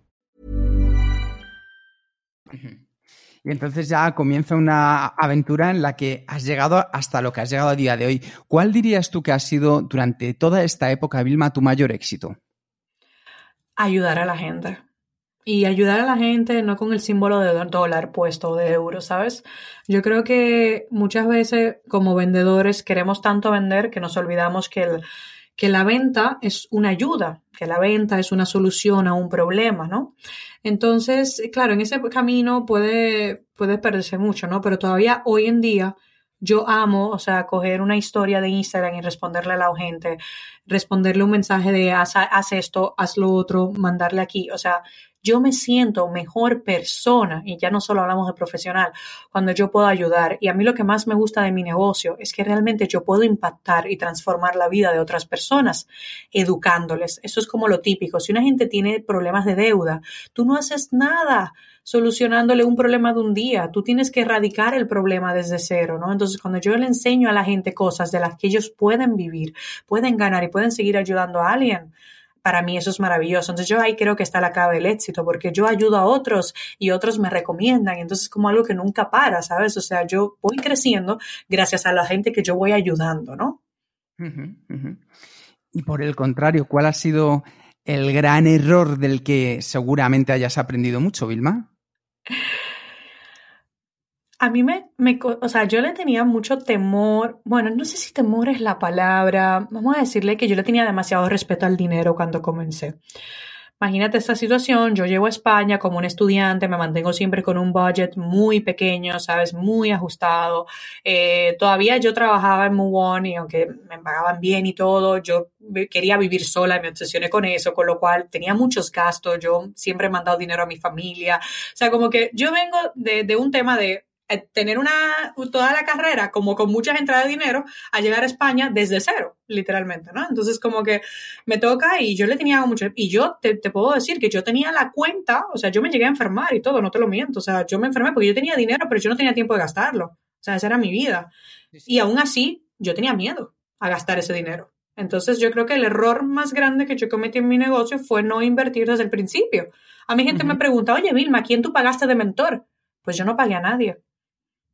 Y entonces ya comienza una aventura en la que has llegado hasta lo que has llegado a día de hoy. ¿Cuál dirías tú que ha sido durante toda esta época, Vilma, tu mayor éxito? Ayudar a la gente. Y ayudar a la gente no con el símbolo de dólar puesto de euro, ¿sabes? Yo creo que muchas veces como vendedores queremos tanto vender que nos olvidamos que, el, que la venta es una ayuda, que la venta es una solución a un problema, ¿no? Entonces, claro, en ese camino puede, puede perderse mucho, ¿no? Pero todavía hoy en día yo amo, o sea, coger una historia de Instagram y responderle a la gente, responderle un mensaje de haz, haz esto, haz lo otro, mandarle aquí, o sea, yo me siento mejor persona, y ya no solo hablamos de profesional, cuando yo puedo ayudar. Y a mí lo que más me gusta de mi negocio es que realmente yo puedo impactar y transformar la vida de otras personas educándoles. Eso es como lo típico. Si una gente tiene problemas de deuda, tú no haces nada solucionándole un problema de un día. Tú tienes que erradicar el problema desde cero, ¿no? Entonces, cuando yo le enseño a la gente cosas de las que ellos pueden vivir, pueden ganar y pueden seguir ayudando a alguien, para mí eso es maravilloso. Entonces yo ahí creo que está la clave del éxito, porque yo ayudo a otros y otros me recomiendan. Entonces como algo que nunca para, ¿sabes? O sea, yo voy creciendo gracias a la gente que yo voy ayudando, ¿no? Y por el contrario, ¿cuál ha sido el gran error del que seguramente hayas aprendido mucho, Vilma? A mí me, me, o sea, yo le tenía mucho temor, bueno, no sé si temor es la palabra, vamos a decirle que yo le tenía demasiado respeto al dinero cuando comencé. Imagínate esta situación, yo llego a España como un estudiante, me mantengo siempre con un budget muy pequeño, ¿sabes? Muy ajustado. Eh, todavía yo trabajaba en Move y aunque me pagaban bien y todo, yo quería vivir sola y me obsesioné con eso, con lo cual tenía muchos gastos, yo siempre he mandado dinero a mi familia. O sea, como que yo vengo de, de un tema de tener una, toda la carrera como con muchas entradas de dinero a llegar a España desde cero, literalmente, ¿no? Entonces como que me toca y yo le tenía mucho, y yo te, te, puedo decir que yo tenía la cuenta, o sea, yo me llegué a enfermar y todo, no te lo miento, o sea, yo me enfermé porque yo tenía dinero, pero yo no tenía tiempo de gastarlo, o sea, esa era mi vida. Y aún así, yo tenía miedo a gastar ese dinero. Entonces yo creo que el error más grande que yo cometí en mi negocio fue no invertir desde el principio. A mi gente me pregunta, oye Vilma, ¿quién tú pagaste de mentor? Pues yo no pagué a nadie.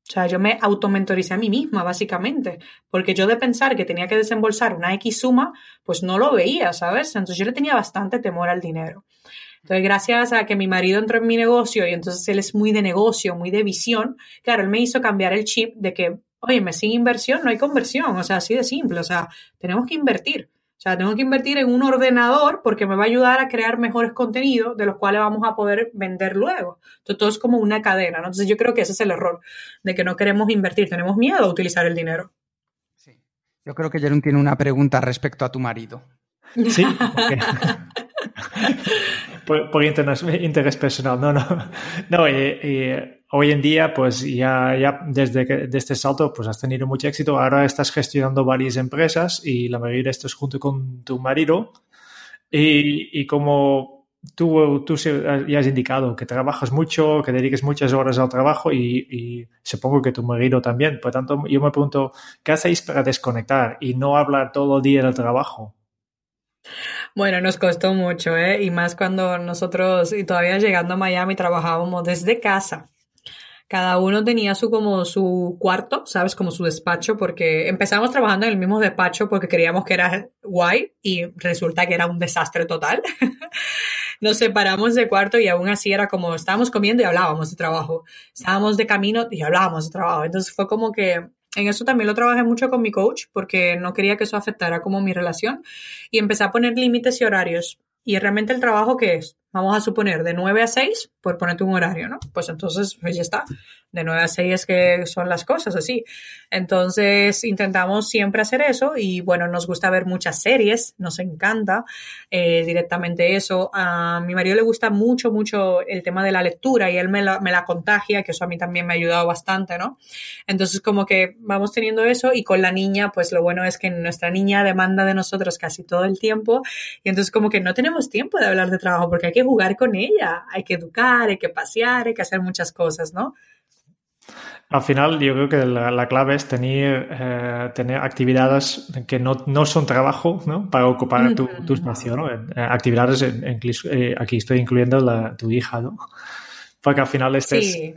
O sea, yo me automentoricé a mí misma, básicamente, porque yo de pensar que tenía que desembolsar una X suma, pues no lo veía, ¿sabes? Entonces yo le tenía bastante temor al dinero. Entonces, gracias a que mi marido entró en mi negocio y entonces él es muy de negocio, muy de visión, claro, él me hizo cambiar el chip de que, oye, sin inversión no hay conversión, o sea, así de simple, o sea, tenemos que invertir. O sea, tengo que invertir en un ordenador porque me va a ayudar a crear mejores contenidos de los cuales vamos a poder vender luego. Entonces, todo es como una cadena, ¿no? Entonces, yo creo que ese es el error, de que no queremos invertir, tenemos miedo a utilizar el dinero. Sí. Yo creo que Jerón tiene una pregunta respecto a tu marido. Sí, por, interés, personal, no, no. No, eh, eh, hoy en día, pues ya, ya desde que, de este salto, pues has tenido mucho éxito. Ahora estás gestionando varias empresas y la mayoría de esto es junto con tu marido. Y, y como tú, tú ya has indicado que trabajas mucho, que dediques muchas horas al trabajo y, y, supongo que tu marido también. Por tanto, yo me pregunto, ¿qué hacéis para desconectar y no hablar todo el día del trabajo? Bueno, nos costó mucho, ¿eh? Y más cuando nosotros, y todavía llegando a Miami, trabajábamos desde casa. Cada uno tenía su como su cuarto, ¿sabes? Como su despacho, porque empezamos trabajando en el mismo despacho porque creíamos que era guay y resulta que era un desastre total. Nos separamos de cuarto y aún así era como estábamos comiendo y hablábamos de trabajo. Estábamos de camino y hablábamos de trabajo. Entonces fue como que en eso también lo trabajé mucho con mi coach porque no quería que eso afectara como mi relación y empecé a poner límites y horarios. Y realmente el trabajo que es, vamos a suponer, de 9 a 6, por ponerte un horario, ¿no? Pues entonces, pues ya está. De 9 a 6 es que son las cosas así. Entonces, intentamos siempre hacer eso y bueno, nos gusta ver muchas series, nos encanta eh, directamente eso. A mi marido le gusta mucho, mucho el tema de la lectura y él me la, me la contagia, que eso a mí también me ha ayudado bastante, ¿no? Entonces, como que vamos teniendo eso y con la niña, pues lo bueno es que nuestra niña demanda de nosotros casi todo el tiempo y entonces como que no tenemos tiempo de hablar de trabajo porque hay que jugar con ella, hay que educar, hay que pasear, hay que hacer muchas cosas, ¿no? Al final, yo creo que la, clave es tener, eh, tener actividades que no, no, son trabajo, ¿no? Para ocupar tu, tu espacio, ¿no? Eh, actividades, en, eh, aquí estoy incluyendo la, tu hija, ¿no? Porque al final este es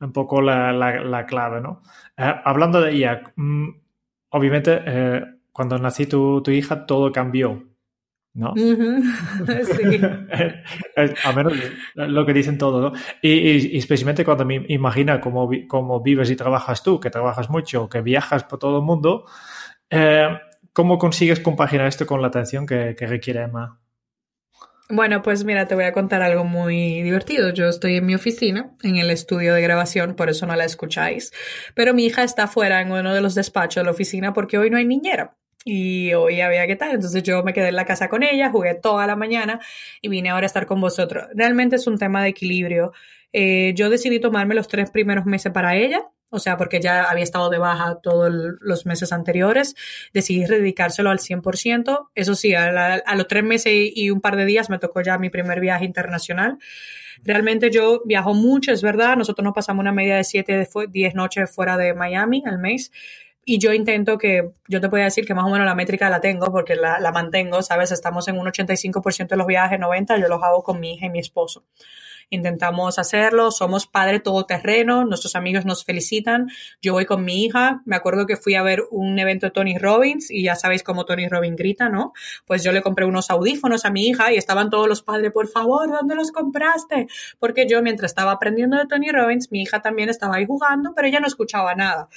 un poco la, la clave, ¿no? hablando de ella, mm, obviamente, cuando nací tu, tu hija, todo cambió. ¿No? sí. A menos lo que dicen todos, ¿no? Y, especialmente cuando me imagina cómo, cómo, vives y trabajas tú, que trabajas mucho, que viajas por todo el mundo, eh, ¿cómo consigues compaginar esto con la atención que, que requiere Emma? Bueno, pues mira, te voy a contar algo muy divertido. Yo estoy en mi oficina, en el estudio de grabación, por eso no la escucháis. Pero mi hija está fuera en uno de los despachos de la oficina porque hoy no hay niñera y hoy había que tal. Entonces yo me quedé en la casa con ella, jugué toda la mañana y vine ahora a estar con vosotros. Realmente es un tema de equilibrio. Eh, yo decidí tomarme los tres primeros meses para ella, o sea, porque ya había estado de baja todos los meses anteriores, decidí dedicárselo al 100%. Eso sí, a, los tres meses y un par de días me tocó ya mi primer viaje internacional. Realmente yo viajo mucho, es verdad, nosotros nos pasamos una media de 7, 10 noches fuera de Miami al mes y yo intento que, yo te puedo decir que más o menos la métrica la tengo porque la, la mantengo, ¿sabes? Estamos en un 85% de los viajes, 90% yo los hago con mi hija y mi esposo intentamos hacerlo, somos padre todoterreno, nuestros amigos nos felicitan, yo voy con mi hija, me acuerdo que fui a ver un evento de Tony Robbins y ya sabéis cómo Tony Robbins grita, ¿no? Pues yo le compré unos audífonos a mi hija y estaban todos los padres, por favor, ¿dónde los compraste? Porque yo mientras estaba aprendiendo de Tony Robbins, mi hija también estaba ahí jugando, pero ella no escuchaba nada.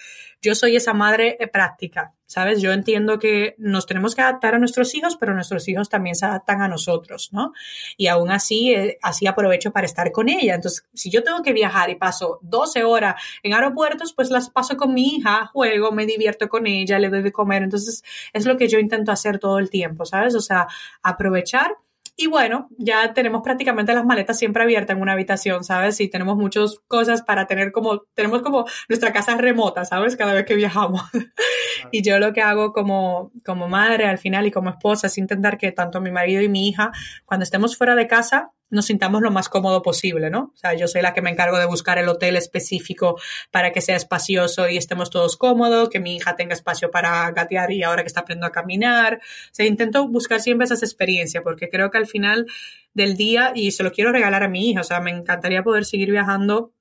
Yo soy esa madre eh, práctica, ¿sabes? Yo entiendo que nos tenemos que adaptar a nuestros hijos, pero nuestros hijos también se adaptan a nosotros, ¿no? Y aún así, eh, así aprovecho para estar con ella. Entonces, si yo tengo que viajar y paso 12 horas en aeropuertos, pues las paso con mi hija, juego, me divierto con ella, le doy de comer. Entonces, es lo que yo intento hacer todo el tiempo, ¿sabes? O sea, aprovechar y bueno, ya tenemos prácticamente las maletas siempre abiertas en una habitación, ¿sabes? Y tenemos muchas cosas para tener como, tenemos como nuestra casa remota, ¿sabes? Cada vez que viajamos. y yo lo que hago como, como madre al final y como esposa es intentar que tanto mi marido y mi hija, cuando estemos fuera de casa, nos sintamos lo más cómodo posible, ¿no? O sea, yo soy la que me encargo de buscar el hotel específico para que sea espacioso y estemos todos cómodos, que mi hija tenga espacio para gatear y ahora que está aprendiendo a caminar. O sea, intento buscar siempre esas experiencias porque creo que al final del día, y se lo quiero regalar a mi hija, o sea, me encantaría poder seguir viajando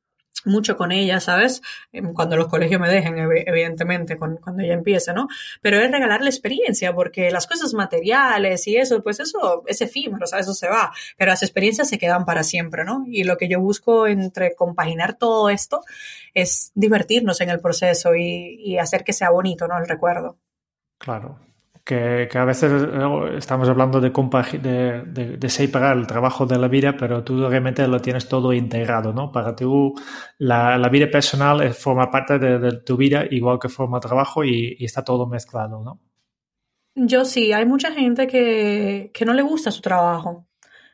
mucho con ella, ¿sabes? Em, cuando los colegios me dejen, evidentemente, cuando ella empiece, ¿no? Pero es regalarle experiencia, porque las cosas materiales y eso, pues eso es efímero, ¿sabes? Eso se va, pero las experiencias se quedan para siempre, ¿no? Y lo que yo busco entre compaginar todo esto es divertirnos en el proceso y, y hacer que sea bonito, ¿no? El recuerdo. Claro, que, a veces estamos hablando de, de, separar el trabajo de la vida, pero tú realmente lo tienes todo integrado, ¿no? Para ti la, vida personal forma parte de, tu vida igual que forma trabajo y, y, está todo mezclado, ¿no? Yo sí, hay mucha gente que, que no le gusta su trabajo.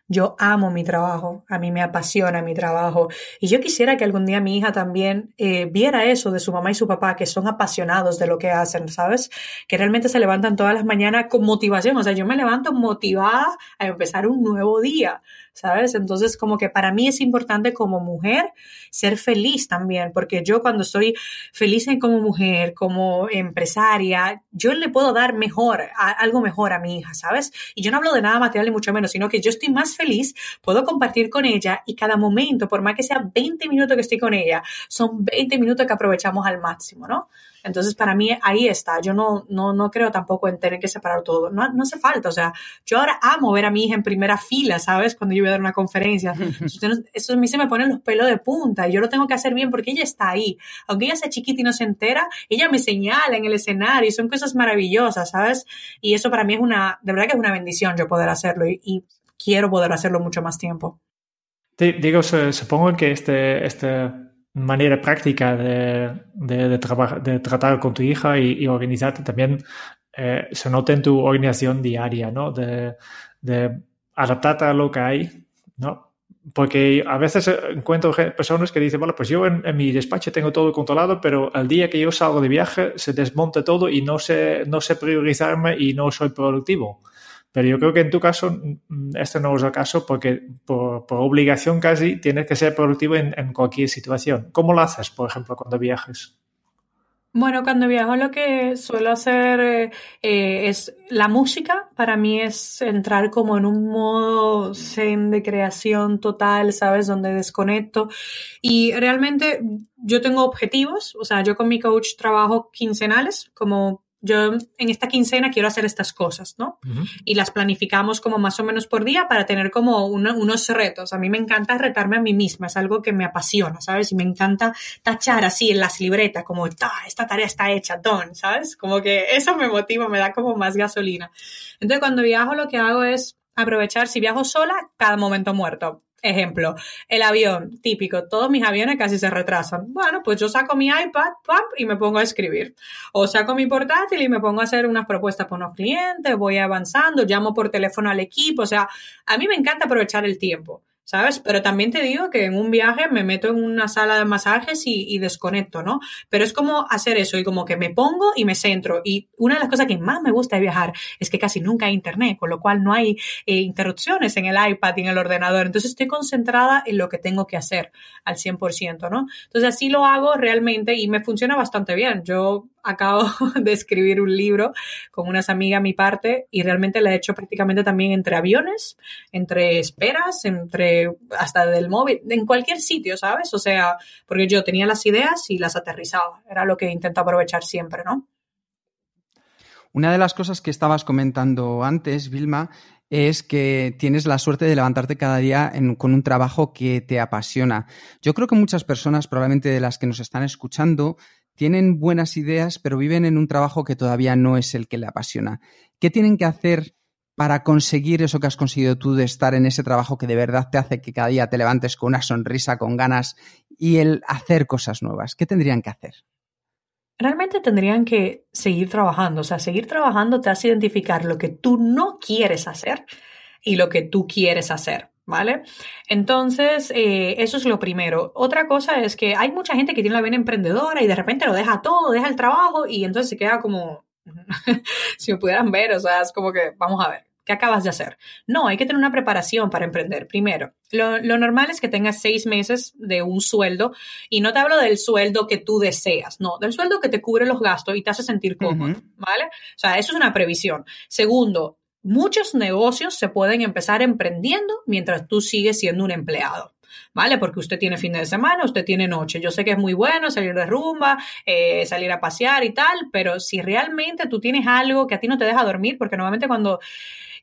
Yo amo mi trabajo, a mí me apasiona mi trabajo y yo quisiera que algún día mi hija también eh, viera eso de su mamá y su papá, que son apasionados de lo que hacen, ¿sabes? Que realmente se levantan todas las mañanas con motivación, o sea, yo me levanto motivada a empezar un nuevo día. ¿Sabes? Entonces, como que para mí es importante como mujer ser feliz también, porque yo cuando estoy feliz como mujer, como empresaria, yo le puedo dar mejor, algo mejor a mi hija, ¿sabes? Y yo no hablo de nada material ni mucho menos, sino que yo estoy más feliz, puedo compartir con ella y cada momento, por más que sea 20 minutos que estoy con ella, son 20 minutos que aprovechamos al máximo, ¿no? Entonces, para mí ahí está. Yo no, no, no creo tampoco en tener que separar todo. No, no hace falta. O sea, yo ahora amo ver a mi hija en primera fila, ¿sabes? Cuando yo voy a dar una conferencia. Eso a mí se me ponen los pelos de punta y yo lo tengo que hacer bien porque ella está ahí. Aunque ella sea chiquita y no se entera, ella me señala en el escenario y son cosas maravillosas, ¿sabes? Y eso para mí es una, de verdad que es una bendición yo poder hacerlo y, y quiero poder hacerlo mucho más tiempo. Digo, supongo que este, este manera práctica de, de, de, tratar con tu hija y, organizarte también eh, se nota en tu organización diaria, ¿no? De, de adaptarte a lo que hay, ¿no? Porque a veces encuentro personas que dicen, bueno, pues yo en, en, mi despacho tengo todo controlado, pero el día que yo salgo de viaje se desmonta todo y no sé, no sé priorizarme y no soy productivo. Pero yo creo que en tu caso, este no es el caso porque por, obligación casi tienes que ser productivo en, cualquier situación. ¿Cómo lo haces, por ejemplo, cuando viajes? Bueno, cuando viajo lo que suelo hacer eh, eh, es la música. Para mí es entrar como en un modo zen de creación total, ¿sabes? Donde desconecto. Y realmente yo tengo objetivos. O sea, yo con mi coach trabajo quincenales, como yo en esta quincena quiero hacer estas cosas, ¿no? Y las planificamos como más o menos por día para tener como unos retos. A mí me encanta retarme a mí misma, es algo que me apasiona, ¿sabes? Y me encanta tachar así en las libretas, como, esta tarea está hecha, don, ¿sabes? Como que eso me motiva, me da como más gasolina. Entonces cuando viajo lo que hago es aprovechar, si viajo sola, cada momento muerto. Ejemplo, el avión, típico, todos mis aviones casi se retrasan. Bueno, pues yo saco mi iPad ¡pam! y me pongo a escribir. O saco mi portátil y me pongo a hacer unas propuestas con unos clientes, voy avanzando, llamo por teléfono al equipo. O sea, a mí me encanta aprovechar el tiempo. ¿Sabes? Pero también te digo que en un viaje me meto en una sala de masajes y, desconecto, ¿no? Pero es como hacer eso y como que me pongo y me centro. Y una de las cosas que más me gusta de viajar es que casi nunca hay internet, con lo cual no hay eh, interrupciones en el iPad y en el ordenador. Entonces estoy concentrada en lo que tengo que hacer al 100%, ¿no? Entonces así lo hago realmente y me funciona bastante bien. Yo acabo de escribir un libro con unas amigas a mi parte y realmente la he hecho prácticamente también entre aviones, entre esperas, entre hasta del móvil, en cualquier sitio, ¿sabes? O sea, porque yo tenía las ideas y las aterrizaba. Era lo que intento aprovechar siempre, ¿no? Una de las cosas que estabas comentando antes, Vilma, es que tienes la suerte de levantarte cada día con un trabajo que te apasiona. Yo creo que muchas personas, probablemente de las que nos están escuchando, tienen buenas ideas, pero viven en un trabajo que todavía no es el que le apasiona. ¿Qué tienen que hacer para conseguir eso que has conseguido tú de estar en ese trabajo que de verdad te hace que cada día te levantes con una sonrisa, con ganas y el hacer cosas nuevas? ¿Qué tendrían que hacer? Realmente tendrían que seguir trabajando, o sea, seguir trabajando te hace identificar lo que tú no quieres hacer y lo que tú quieres hacer. ¿Vale? Entonces, eh, eso es lo primero. Otra cosa es que hay mucha gente que tiene la vena emprendedora y de repente lo deja todo, deja el trabajo y entonces se queda como, si me pudieran ver, o sea, es como que, vamos a ver, ¿qué acabas de hacer? No, hay que tener una preparación para emprender. Primero, lo, normal es que tengas seis meses de un sueldo y no te hablo del sueldo que tú deseas, no, del sueldo que te cubre los gastos y te hace sentir cómodo, ¿vale? O sea, eso es una previsión. Segundo, muchos negocios se pueden empezar emprendiendo mientras tú sigues siendo un empleado. ¿vale? Porque usted tiene fin de semana, usted tiene noche. Yo sé que es muy bueno salir de rumba, eh, salir a pasear y tal, pero si realmente tú tienes algo que a ti no te deja dormir, porque normalmente cuando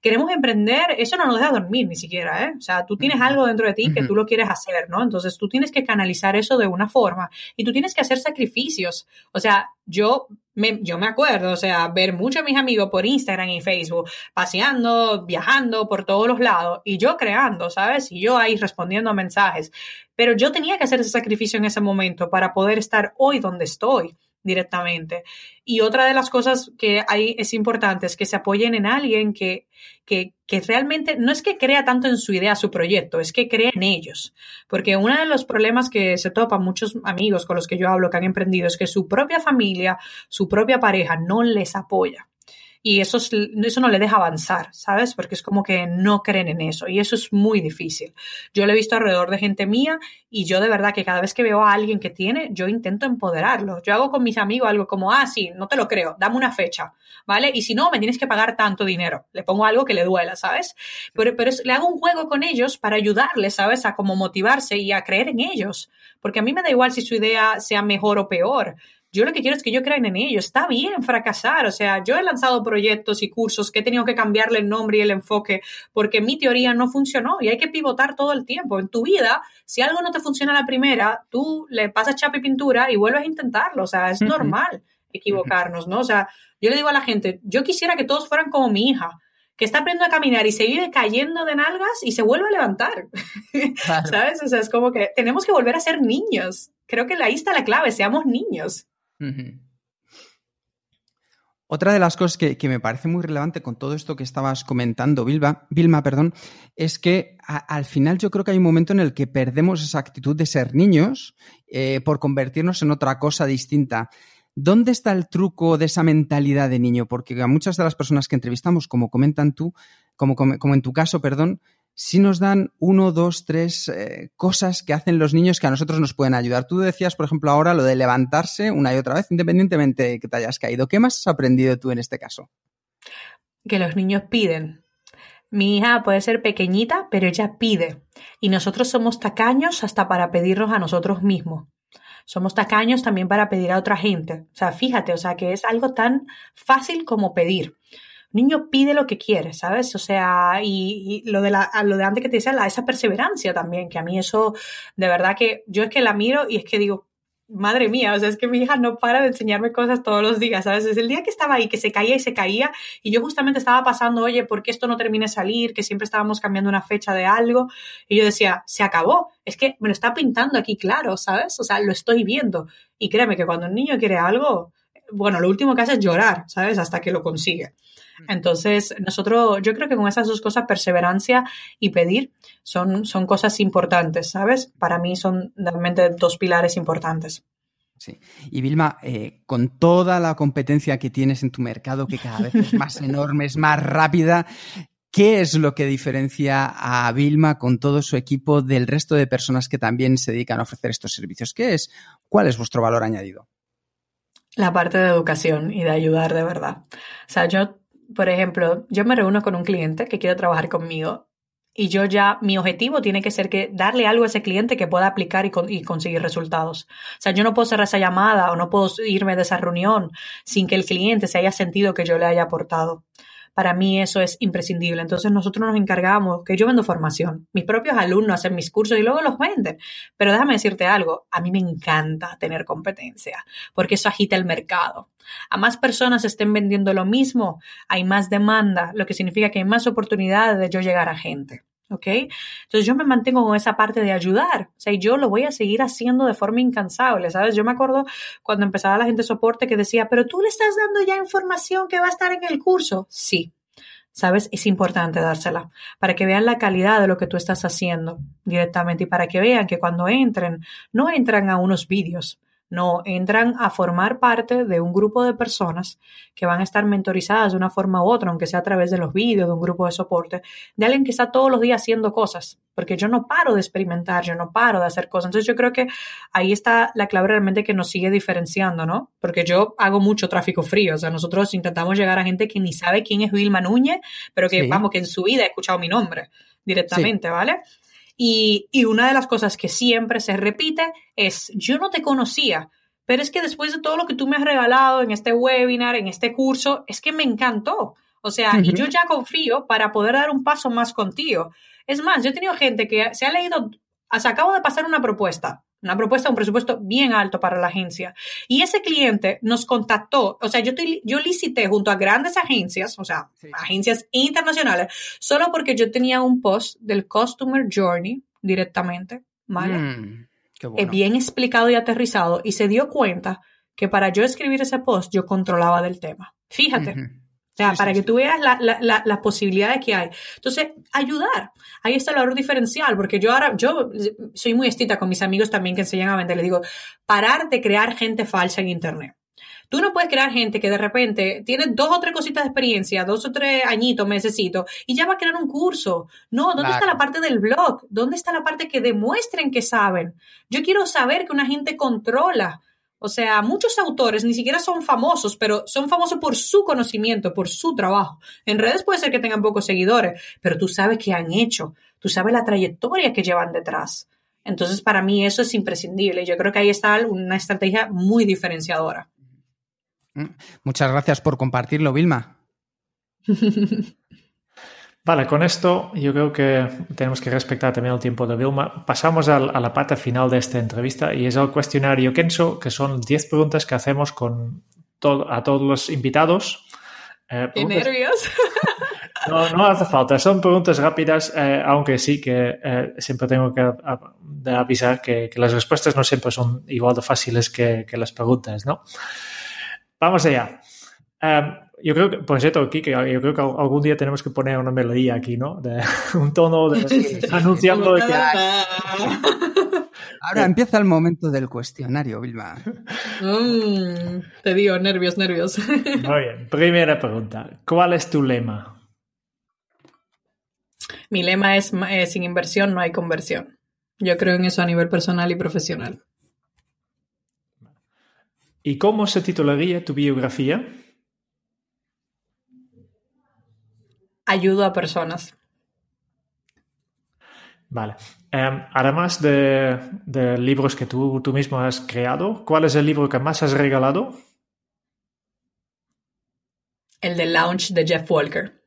queremos emprender, eso no nos deja dormir ni siquiera, ¿eh? O sea, tú tienes algo dentro de ti que tú lo quieres hacer, ¿no? Entonces tú tienes que canalizar eso de una forma y tú tienes que hacer sacrificios. O sea, yo me, yo me acuerdo, o sea, ver muchos de mis amigos por Instagram y Facebook paseando, viajando por todos los lados y yo creando, ¿sabes? Y yo ahí respondiendo a mensajes. Pero yo tenía que hacer ese sacrificio en ese momento para poder estar hoy donde estoy directamente. Y otra de las cosas que hay es importante es que se apoyen en alguien que, que, que, realmente no es que crea tanto en su idea, su proyecto, es que crea en ellos. Porque uno de los problemas que se topan muchos amigos con los que yo hablo que han emprendido es que su propia familia, su propia pareja no les apoya y eso, eso no le deja avanzar, ¿sabes? Porque es como que no creen en eso y eso es muy difícil. Yo lo he visto alrededor de gente mía y yo de verdad que cada vez que veo a alguien que tiene, yo intento empoderarlo. Yo hago con mis amigos algo como, ah, sí, no te lo creo, dame una fecha, ¿vale? Y si no, me tienes que pagar tanto dinero. Le pongo algo que le duela, ¿sabes? Pero, pero le hago un juego con ellos para ayudarles, ¿sabes? A como motivarse y a creer en ellos. Porque a mí me da igual si su idea sea mejor o peor. Yo lo que quiero es que yo crean en ello. Está bien fracasar. O sea, yo he lanzado proyectos y cursos que he tenido que cambiarle el nombre y el enfoque porque mi teoría no funcionó y hay que pivotar todo el tiempo. En tu vida, si algo no te funciona a la primera, tú le pasas chapa y pintura y vuelves a intentarlo. O sea, es normal equivocarnos, ¿no? O sea, yo le digo a la gente, yo quisiera que todos fueran como mi hija que está aprendiendo a caminar y se vive cayendo de nalgas y se vuelve a levantar. ¿Sabes? O sea, es como que tenemos que volver a ser niños. Creo que ahí está la clave, seamos niños. Otra de las cosas que, me parece muy relevante con todo esto que estabas comentando, Vilma, perdón, es que al final yo creo que hay un momento en el que perdemos esa actitud de ser niños eh, por convertirnos en otra cosa distinta. ¿Dónde está el truco de esa mentalidad de niño? Porque a muchas de las personas que entrevistamos, como comentan tú, como, como en tu caso, perdón, si nos dan uno, dos, tres eh, cosas que hacen los niños que a nosotros nos pueden ayudar. Tú decías, por ejemplo, ahora lo de levantarse una y otra vez, independientemente de que te hayas caído. ¿Qué más has aprendido tú en este caso? Que los niños piden. Mi hija puede ser pequeñita, pero ella pide. Y nosotros somos tacaños hasta para pedirnos a nosotros mismos. Somos tacaños también para pedir a otra gente. O sea, fíjate, o sea, que es algo tan fácil como pedir niño pide lo que quiere, ¿sabes? O sea, y, lo, de la, lo de antes que te decía, la, esa perseverancia también, que a mí eso, de verdad que yo es que la miro y es que digo, madre mía, o sea, es que mi hija no para de enseñarme cosas todos los días, ¿sabes? Desde el día que estaba ahí, que se caía y se caía, y yo justamente estaba pasando, oye, ¿por qué esto no termina de salir? Que siempre estábamos cambiando una fecha de algo, y yo decía, se acabó, es que me lo está pintando aquí claro, ¿sabes? O sea, lo estoy viendo. Y créeme que cuando un niño quiere algo, bueno, lo último que hace es llorar, ¿sabes? Hasta que lo consigue. Entonces, nosotros, yo creo que con esas dos cosas, perseverancia y pedir, son, son cosas importantes, ¿sabes? Para mí son realmente dos pilares importantes. Sí. Y Vilma, eh, con toda la competencia que tienes en tu mercado, que cada vez es más enorme, es más rápida, ¿qué es lo que diferencia a Vilma con todo su equipo del resto de personas que también se dedican a ofrecer estos servicios? ¿Qué es? ¿Cuál es vuestro valor añadido? La parte de educación y de ayudar de verdad. O sea, yo por ejemplo, yo me reúno con un cliente que quiere trabajar conmigo y yo ya, mi objetivo tiene que ser que darle algo a ese cliente que pueda aplicar y, y, conseguir resultados. O sea, yo no puedo cerrar esa llamada o no puedo irme de esa reunión sin que el cliente se haya sentido que yo le haya aportado. Para mí eso es imprescindible. Entonces nosotros nos encargamos, que yo vendo formación, mis propios alumnos hacen mis cursos y luego los venden. Pero déjame decirte algo, a mí me encanta tener competencia, porque eso agita el mercado. A más personas estén vendiendo lo mismo, hay más demanda, lo que significa que hay más oportunidades de yo llegar a gente. ¿Ok? Entonces yo me mantengo con esa parte de ayudar, o sea, yo lo voy a seguir haciendo de forma incansable, ¿sabes? Yo me acuerdo cuando empezaba la gente soporte que decía, pero tú le estás dando ya información que va a estar en el curso. Sí, ¿sabes? Es importante dársela para que vean la calidad de lo que tú estás haciendo directamente y para que vean que cuando entren, no entran a unos vídeos, No, entran a formar parte de un grupo de personas que van a estar mentorizadas de una forma u otra, aunque sea a través de los vídeos, de un grupo de soporte, de alguien que está todos los días haciendo cosas, porque yo no paro de experimentar, yo no paro de hacer cosas. Entonces yo creo que ahí está la clave realmente que nos sigue diferenciando, ¿no? Porque yo hago mucho tráfico frío, o sea, nosotros intentamos llegar a gente que ni sabe quién es Vilma Núñez, pero que, vamos, que en su vida ha escuchado mi nombre directamente, ¿vale? Y, y una de las cosas que siempre se repite es, yo no te conocía, pero es que después de todo lo que tú me has regalado en este webinar, en este curso, es que me encantó. O sea, y yo ya confío para poder dar un paso más contigo. Es más, yo he tenido gente que se ha leído, o sea, acabo de pasar una propuesta, una propuesta, un presupuesto bien alto para la agencia. Y ese cliente nos contactó, o sea, yo, yo licité junto a grandes agencias, o sea, agencias internacionales, solo porque yo tenía un post del Customer Journey directamente, ¿vale? Mm, bien explicado y aterrizado y se dio cuenta que para yo escribir ese post yo controlaba del tema. Fíjate. O sea, para que tú veas las posibilidades que hay. Entonces, ayudar. Ahí está el valor diferencial, porque yo ahora, yo soy muy estita con mis amigos también que enseñan a vender. Le digo, parar de crear gente falsa en Internet. Tú no puedes crear gente que de repente tiene dos o tres cositas de experiencia, dos o tres añitos, necesito, y ya va a crear un curso. No, ¿dónde está la parte del blog? ¿Dónde está la parte que demuestren que saben? Yo quiero saber que una gente controla. O sea, muchos autores ni siquiera son famosos, pero son famosos por su conocimiento, por su trabajo. En redes puede ser que tengan pocos seguidores, pero tú sabes qué han hecho, tú sabes la trayectoria que llevan detrás. Entonces, para mí eso es imprescindible. Yo creo que ahí está una estrategia muy diferenciadora. Mm, muchas gracias por compartirlo, Vilma. Vale, con esto yo creo que tenemos que respetar también el tiempo de Vilma. Pasamos a, la parte final de esta entrevista y es el cuestionario Kenso, que son 10 preguntas que hacemos con a todos los invitados. Eh, ¡Qué nervios! No, no hace falta, son preguntas rápidas, eh, aunque sí que eh, siempre tengo que avisar que, las respuestas no siempre son igual de fáciles que, que las preguntas, ¿no? Vamos allá. Em, yo creo que, por cierto, Kike, yo creo que algún día tenemos que poner una melodía aquí, ¿no? De, un tono de, anunciando que... Ahora empieza el momento del cuestionario, Vilma. Mm, te digo, nervios, nervios. Muy bien. Primera pregunta. ¿Cuál es tu lema? Mi lema es eh, sin inversión no hay conversión. Yo creo en eso a nivel personal y profesional. ¿Y cómo se titularía tu biografía? Ayudo a personas. Vale. Em, además de, libros que tú, tú mismo has creado, ¿cuál es el libro que más has regalado? El de Launch de Jeff Walker.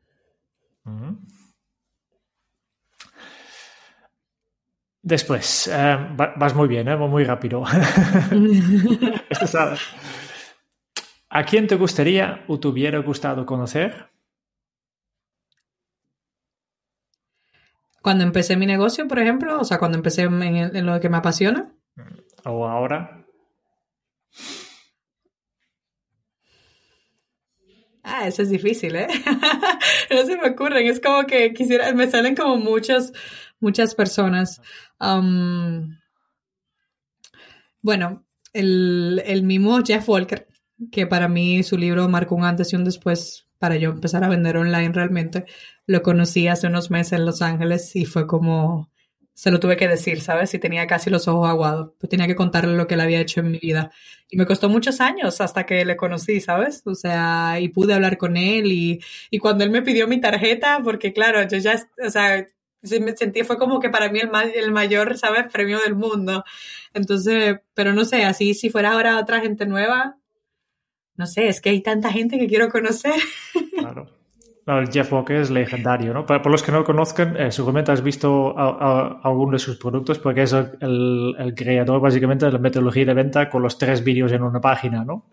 Después, eh, vas muy bien, ¿eh? muy rápido. ¿A quién te gustaría o te hubiera gustado conocer? Cuando empecé mi negocio, por ejemplo, o sea, cuando empecé en, lo que me apasiona. ¿O ahora? Ah, eso es difícil, ¿eh? no se me ocurren, es como que quisiera, me salen como muchos muchas personas. bueno, el, el mismo Jeff Walker, que para mí su libro marcó un antes y un después para yo empezar a vender online realmente, lo conocí hace unos meses en Los Ángeles y fue como, se lo tuve que decir, ¿sabes? Y tenía casi los ojos aguados, pues tenía que contarle lo que él había hecho en mi vida. Y me costó muchos años hasta que le conocí, ¿sabes? O sea, y pude hablar con él y, y cuando él me pidió mi tarjeta, porque claro, yo ya, o sea, me sentí, fue como que para mí el, el mayor, ¿sabes? Premio del mundo. Entonces, pero no sé, así si fuera ahora otra gente nueva, no sé, es que hay tanta gente que quiero conocer. Claro. El Jeff Walker es legendario, ¿no? Para, por los que no lo conozcan, eh, seguramente has visto alguno de sus productos porque es el, el, creador básicamente de la metodología de venta con los tres vídeos en una página, ¿no?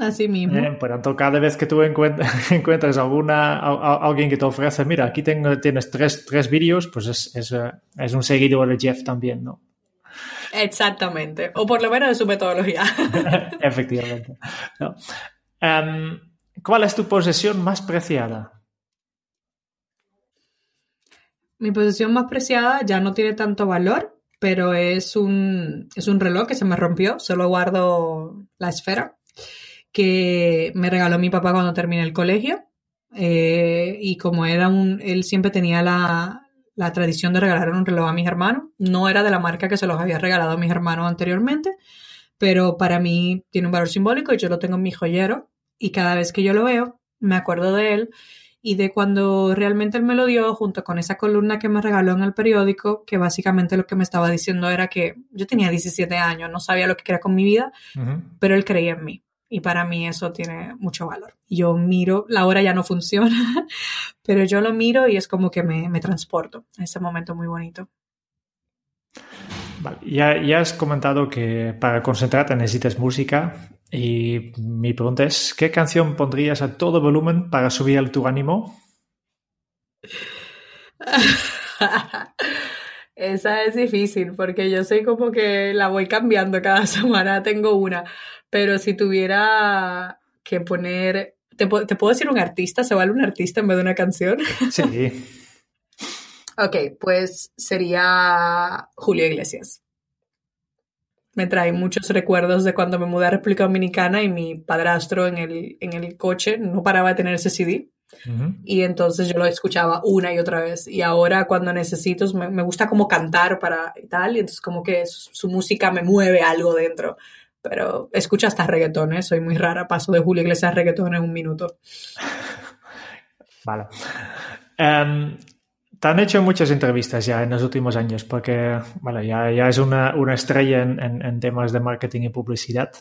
así mismo. Bien, por tanto, cada vez que tú encuentras alguna, alguien que te ofrece, mira, aquí tengo, tienes tres, tres vídeos, pues es, es, eh, es, un seguidor de Jeff también, ¿no? Exactamente, o por lo menos de su metodología. Efectivamente. Em, ¿Cuál es tu posesión más preciada? Mi posesión más preciada ya no tiene tanto valor, pero es un, es un reloj que se me rompió, solo guardo la esfera, que me regaló mi papá cuando terminé el colegio. Eh, y como era un, él siempre tenía la, la tradición de regalar un reloj a mis hermanos, no era de la marca que se los había regalado a mis hermanos anteriormente, pero para mí tiene un valor simbólico y yo lo tengo en mi joyero y cada vez que yo lo veo me acuerdo de él y de cuando realmente él me lo dio junto con esa columna que me regaló en el periódico, que básicamente lo que me estaba diciendo era que yo tenía 17 años, no sabía lo que quería con mi vida, pero él creía en mí. Y para mí eso tiene mucho valor. Yo miro, la hora ya no funciona, pero yo lo miro y es como que me, me transporto a ese momento muy bonito. Vale. Ya, ya has comentado que para concentrarte necesitas música y mi pregunta es, ¿qué canción pondrías a todo volumen para subir tu ánimo? Esa es difícil porque yo soy como que la voy cambiando cada semana, tengo una, pero si tuviera que poner, ¿te, puedo decir un artista? ¿Se vale un artista en vez de una canción? Sí. ok, pues sería Julio Iglesias me trae muchos recuerdos de cuando me mudé a República Dominicana y mi padrastro en el, en el coche no paraba de tener ese CD. Y entonces yo lo escuchaba una y otra vez. Y ahora cuando necesito, me, me gusta como cantar para y tal, y entonces como que su, música me mueve algo dentro. Pero escucho hasta reggaetón, ¿eh? soy muy rara, paso de Julio Iglesias a reggaetón en un minuto. Vale. Um, te han hecho muchas entrevistas ya en los últimos años porque bueno, ya, ya es una, una estrella en, en, temas de marketing y publicidad.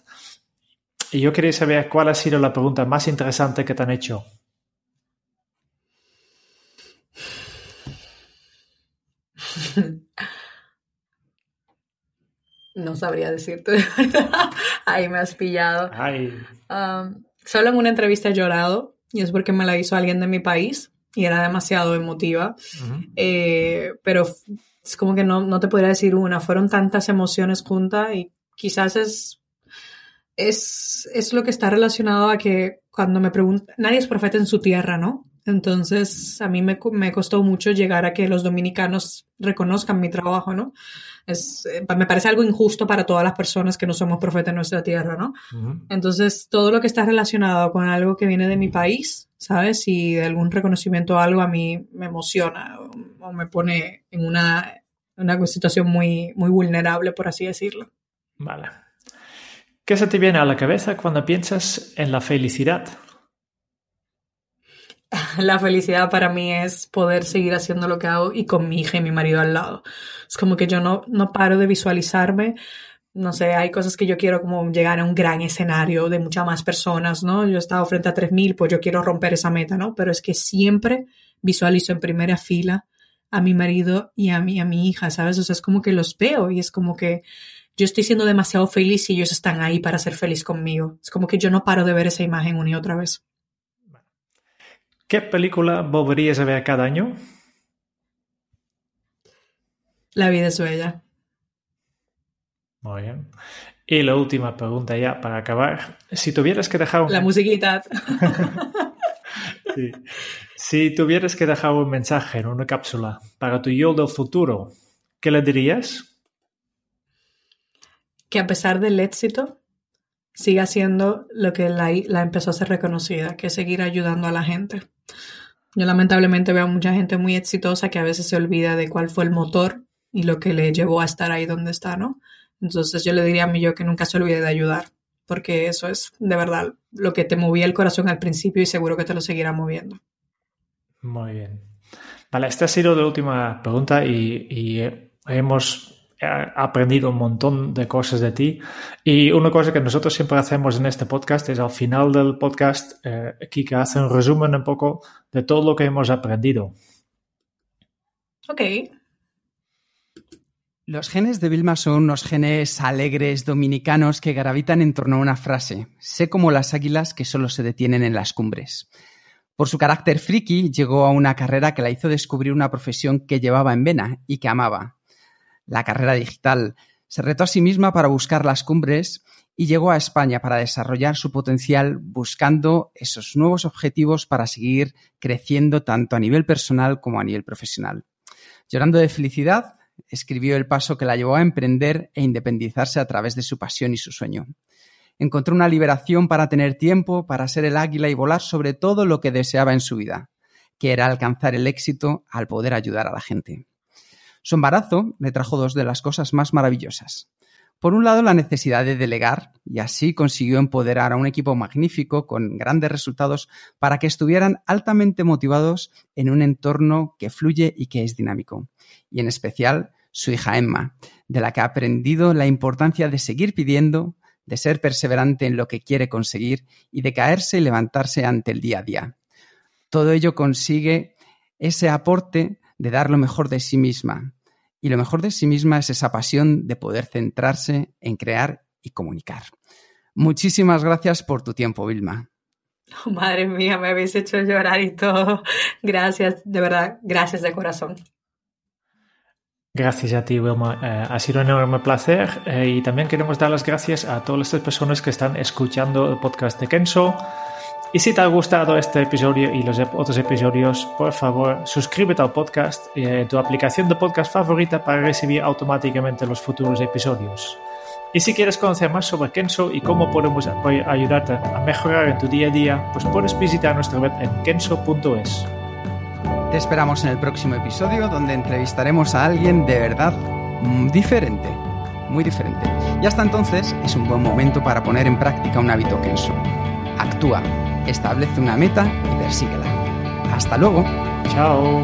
Y yo quería saber cuál ha sido la pregunta más interesante que te han hecho. No sabría decirte de verdad. Ahí me has pillado. Um, solo en una entrevista he llorado y es porque me la hizo alguien de mi país y era demasiado emotiva. Eh, pero es como que no, no te podría decir una, fueron tantas emociones juntas y quizás es, es, es lo que está relacionado a que cuando me preguntan, nadie es profeta en su tierra, ¿no? Entonces, a mí me, me, costó mucho llegar a que los dominicanos reconozcan mi trabajo, ¿no? Es, eh, me parece algo injusto para todas las personas que no somos profetas en nuestra tierra, ¿no? Entonces, todo lo que está relacionado con algo que viene de mi país, ¿sabes? Y de algún reconocimiento o algo a mí me emociona o, me pone en una, una situación muy, muy vulnerable, por así decirlo. Vale. ¿Qué se te viene a la cabeza cuando piensas en la felicidad? la felicidad para mí es poder seguir haciendo lo que hago y con mi hija y mi marido al lado. Es como que yo no, no paro de visualizarme. No sé, hay cosas que yo quiero como llegar a un gran escenario de muchas más personas, ¿no? Yo he estado frente a 3.000, pues yo quiero romper esa meta, ¿no? Pero es que siempre visualizo en primera fila a mi marido y a mi, a mi hija, ¿sabes? O sea, es como que los veo y es como que yo estoy siendo demasiado feliz y ellos están ahí para ser feliz conmigo. Es como que yo no paro de ver esa imagen una y otra vez. ¿Qué película volverías a ver cada año? La vida es bella. Muy bien. Y la última pregunta ya para acabar. Si tuvieras que dejar un... La musiquita. Si tuvieras que dejar un mensaje en una cápsula para tu yo del futuro, ¿qué le dirías? Que a pesar del éxito, siga siendo lo que la, la empezó a ser reconocida, que es seguir ayudando a la gente. Yo lamentablemente veo mucha gente muy exitosa que a veces se olvida de cuál fue el motor y lo que le llevó a estar ahí donde está, ¿no? Entonces yo le diría a mí yo que nunca se olvide de ayudar, porque eso es de verdad lo que te movía el corazón al principio y seguro que te lo seguirá moviendo. Muy bien. Vale, esta ha sido la última pregunta y, y hemos aprendido un montón de cosas de ti. Y una cosa que nosotros siempre hacemos en este podcast es al final del podcast, eh, Kika hace un resumen un poco de todo lo que hemos aprendido. Ok. Los genes de Vilma son unos genes alegres dominicanos que gravitan en torno a una frase. Sé como las águilas que solo se detienen en las cumbres. Por su carácter friki, llegó a una carrera que la hizo descubrir una profesión que llevaba en vena y que amaba, la carrera digital. Se retó a sí misma para buscar las cumbres y llegó a España para desarrollar su potencial buscando esos nuevos objetivos para seguir creciendo tanto a nivel personal como a nivel profesional. Llorando de felicidad, escribió el paso que la llevó a emprender e independizarse a través de su pasión y su sueño. Encontró una liberación para tener tiempo, para ser el águila y volar sobre todo lo que deseaba en su vida, que era alcanzar el éxito al poder ayudar a la gente. Su embarazo le trajo dos de las cosas más maravillosas. Por un lado, la necesidad de delegar, y así consiguió empoderar a un equipo magnífico con grandes resultados para que estuvieran altamente motivados en un entorno que fluye y que es dinámico. Y en especial, su hija Emma, de la que ha aprendido la importancia de seguir pidiendo, de ser perseverante en lo que quiere conseguir y de caerse y levantarse ante el día a día. Todo ello consigue ese aporte de dar lo mejor de sí misma. Y lo mejor de sí misma es esa pasión de poder centrarse en crear y comunicar. Muchísimas gracias por tu tiempo, Vilma. madre mía, me habéis hecho llorar y todo. Gracias, de verdad, gracias de corazón. Gracias a ti, Wilma. Eh, ha sido un enorme placer eh, y también queremos dar las gracias a todas estas personas que están escuchando el podcast de Kenzo. Y si te ha gustado este episodio y los otros episodios, por favor, suscríbete al podcast eh, en tu aplicación de podcast favorita para recibir automáticamente los futuros episodios. Y si quieres conocer más sobre Kenzo y cómo podemos ayudarte a mejorar en tu día a día, pues puedes visitar nuestra web en kenzo.es. Te esperamos en el próximo episodio donde entrevistaremos a alguien de verdad mm, diferente, muy diferente. Y hasta entonces es un buen momento para poner en práctica un hábito Kenso. Actúa, establece una meta y persíguela. Hasta luego. Chao.